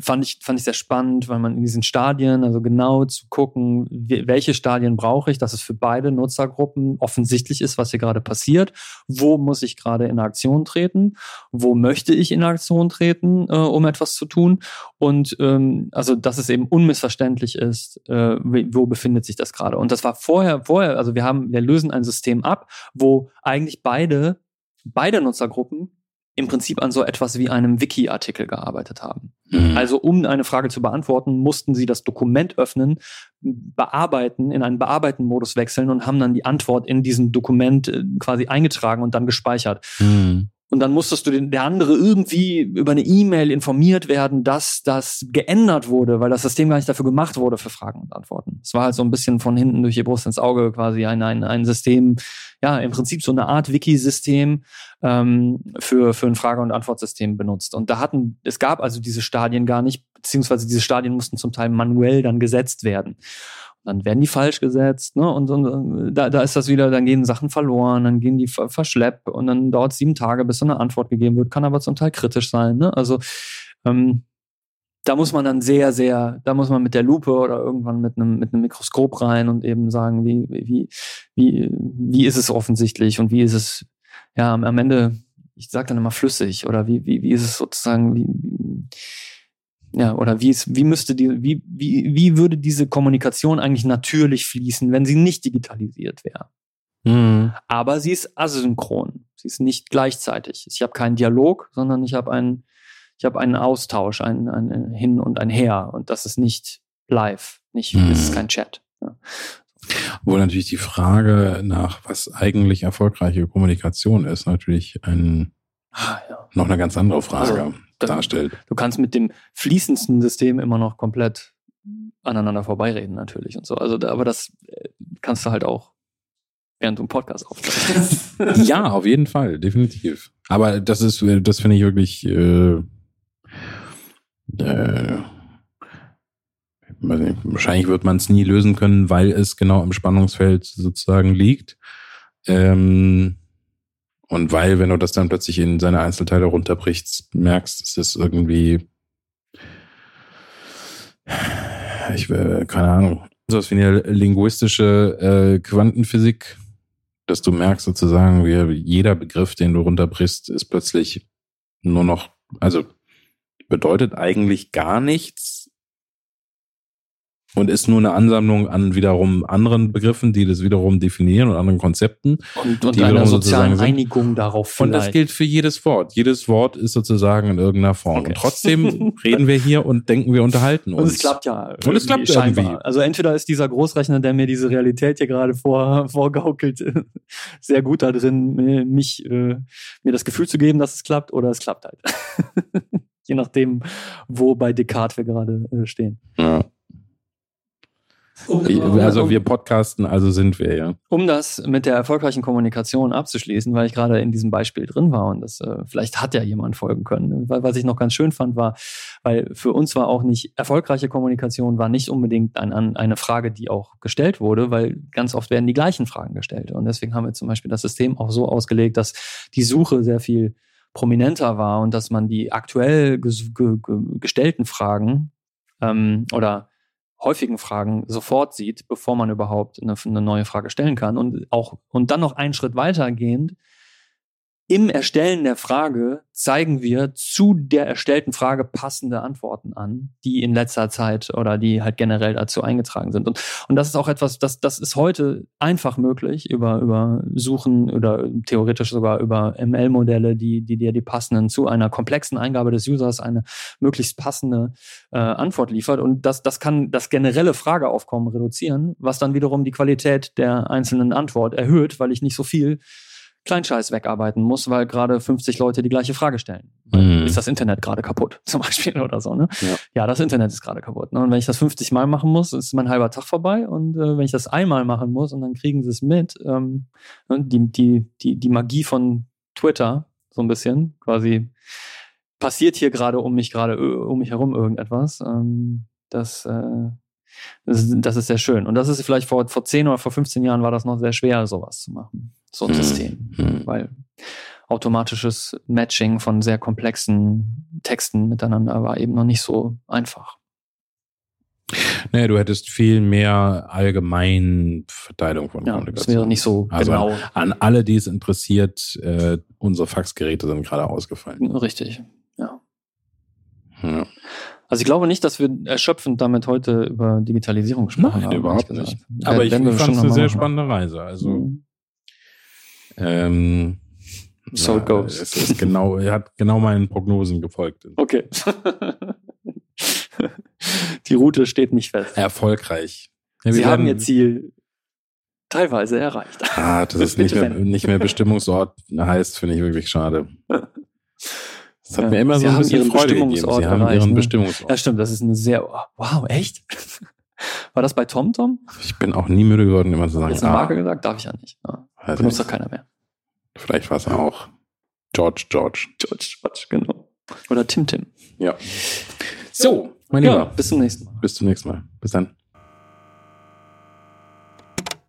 fand ich, fand ich sehr spannend, weil man in diesen Stadien, also genau zu gucken, welche Stadien brauche ich, dass es für beide Nutzergruppen offensichtlich ist, was hier gerade passiert. Wo muss ich gerade in Aktion treten? Wo möchte ich in Aktion treten, äh, um etwas zu tun? Und ähm, also, dass es eben unmissverständlich ist, äh, wo befindet sich das gerade? Und das war vorher, vorher, also wir haben, wir lösen ein System ab, wo eigentlich beide, beide Nutzergruppen im Prinzip an so etwas wie einem Wiki-Artikel gearbeitet haben. Mhm. Also um eine Frage zu beantworten, mussten sie das Dokument öffnen, bearbeiten, in einen Bearbeiten-Modus wechseln und haben dann die Antwort in diesem Dokument äh, quasi eingetragen und dann gespeichert. Mhm. Und dann musstest du den, der andere irgendwie über eine E-Mail informiert werden, dass das geändert wurde, weil das System gar nicht dafür gemacht wurde für Fragen und Antworten. Es war halt so ein bisschen von hinten durch die Brust ins Auge quasi ein, ein, ein System, ja, im Prinzip so eine Art Wiki-System ähm, für, für ein Frage- und Antwortsystem benutzt. Und da hatten, es gab also diese Stadien gar nicht, beziehungsweise diese Stadien mussten zum Teil manuell dann gesetzt werden dann werden die falsch gesetzt, ne? Und, und da, da ist das wieder, dann gehen Sachen verloren, dann gehen die verschleppt und dann dauert es sieben Tage, bis so eine Antwort gegeben wird, kann aber zum Teil kritisch sein, ne? Also ähm, da muss man dann sehr, sehr, da muss man mit der Lupe oder irgendwann mit einem, mit einem Mikroskop rein und eben sagen, wie, wie, wie, wie ist es offensichtlich und wie ist es, ja, am Ende, ich sage dann immer flüssig oder wie, wie, wie ist es sozusagen, wie, ja, oder wie es, wie müsste die, wie, wie, wie würde diese Kommunikation eigentlich natürlich fließen, wenn sie nicht digitalisiert wäre? Mhm. Aber sie ist asynchron. Sie ist nicht gleichzeitig. Ich habe keinen Dialog, sondern ich habe einen, ich habe einen Austausch, ein, ein Hin und ein Her. Und das ist nicht live, nicht, mhm. das ist kein Chat. Ja. Wo natürlich die Frage nach, was eigentlich erfolgreiche Kommunikation ist, natürlich ein, ah, ja. noch eine ganz andere Frage. Also, darstellt. Du kannst mit dem fließendsten System immer noch komplett aneinander vorbeireden natürlich und so. Also, aber das äh, kannst du halt auch während du einen Podcast aufzeichnest. ja, auf jeden Fall, definitiv. Aber das ist, das finde ich wirklich, äh, äh, wahrscheinlich wird man es nie lösen können, weil es genau im Spannungsfeld sozusagen liegt. Ähm, und weil, wenn du das dann plötzlich in seine Einzelteile runterbrichst, merkst, es ist irgendwie, ich will, keine Ahnung, sowas wie eine linguistische äh, Quantenphysik, dass du merkst sozusagen, wie jeder Begriff, den du runterbrichst, ist plötzlich nur noch, also bedeutet eigentlich gar nichts, und ist nur eine Ansammlung an wiederum anderen Begriffen, die das wiederum definieren und anderen Konzepten. Und, und einer sozialen Einigung darauf vielleicht. Und das gilt für jedes Wort. Jedes Wort ist sozusagen in irgendeiner Form. Okay. Und trotzdem reden wir hier und denken, wir unterhalten uns. Und es klappt ja. Und es klappt scheinbar. irgendwie. Also entweder ist dieser Großrechner, der mir diese Realität hier gerade vor, vorgaukelt, sehr gut da drin, mich, äh, mir das Gefühl zu geben, dass es klappt, oder es klappt halt. Je nachdem, wo bei Descartes wir gerade äh, stehen. Ja. Um, also wir podcasten, also sind wir, ja. Um das mit der erfolgreichen Kommunikation abzuschließen, weil ich gerade in diesem Beispiel drin war und das äh, vielleicht hat ja jemand folgen können. Was ich noch ganz schön fand, war, weil für uns war auch nicht erfolgreiche Kommunikation war nicht unbedingt ein, ein, eine Frage, die auch gestellt wurde, weil ganz oft werden die gleichen Fragen gestellt. Und deswegen haben wir zum Beispiel das System auch so ausgelegt, dass die Suche sehr viel prominenter war und dass man die aktuell gestellten Fragen ähm, oder häufigen Fragen sofort sieht, bevor man überhaupt eine, eine neue Frage stellen kann. Und auch, und dann noch einen Schritt weitergehend, im Erstellen der Frage zeigen wir zu der erstellten Frage passende Antworten an, die in letzter Zeit oder die halt generell dazu eingetragen sind. Und, und das ist auch etwas, das, das ist heute einfach möglich über, über Suchen oder theoretisch sogar über ML-Modelle, die, die dir die passenden zu einer komplexen Eingabe des Users eine möglichst passende äh, Antwort liefert. Und das, das kann das generelle Frageaufkommen reduzieren, was dann wiederum die Qualität der einzelnen Antwort erhöht, weil ich nicht so viel Kleinscheiß wegarbeiten muss, weil gerade 50 Leute die gleiche Frage stellen. Mhm. Ist das Internet gerade kaputt, zum Beispiel oder so, ne? Ja, ja das Internet ist gerade kaputt. Ne? Und wenn ich das 50 Mal machen muss, ist mein halber Tag vorbei. Und äh, wenn ich das einmal machen muss und dann kriegen sie es mit, ähm, ne, die, die, die, die Magie von Twitter, so ein bisschen, quasi passiert hier gerade um mich gerade um mich herum irgendetwas. Ähm, das äh, das ist, das ist sehr schön. Und das ist vielleicht vor, vor 10 oder vor 15 Jahren war das noch sehr schwer, sowas zu machen. So ein mhm. System. Mhm. Weil automatisches Matching von sehr komplexen Texten miteinander war eben noch nicht so einfach. Naja, du hättest viel mehr allgemein Verteilung von ja, Kommunikation. Das wäre nicht so also genau. An, an alle, die es interessiert, äh, unsere Faxgeräte sind gerade ausgefallen. Richtig, ja. ja. Also ich glaube nicht, dass wir erschöpfend damit heute über Digitalisierung gesprochen Nein, haben. überhaupt nicht. Aber ich fand es eine sehr spannende Reise. Also mhm. ähm, So it goes. Es ist genau, er hat genau meinen Prognosen gefolgt. Okay. Die Route steht nicht fest. Erfolgreich. Ja, Sie haben Ihr Ziel teilweise erreicht. Ah, dass es nicht mehr, nicht mehr Bestimmungsort heißt, finde ich wirklich schade. Das hat mir immer Sie so ein bisschen Ihren Freude gegeben. Bestimmungsort Sie haben erreicht, ihren ne? Bestimmungsort. Ja, stimmt, das ist eine sehr. Wow, echt? War das bei TomTom? Ich bin auch nie müde geworden, immer zu sagen, Jetzt eine ah, Marke gesagt? Darf ich ja nicht. Ja. weiß Benutzt nicht. doch keiner mehr. vielleicht war es auch George George. George, George, genau. Oder Tim Tim. Ja. So, mein Ja, Lieber, bis zum nächsten Mal. bis zum nächsten Mal. Bis dann.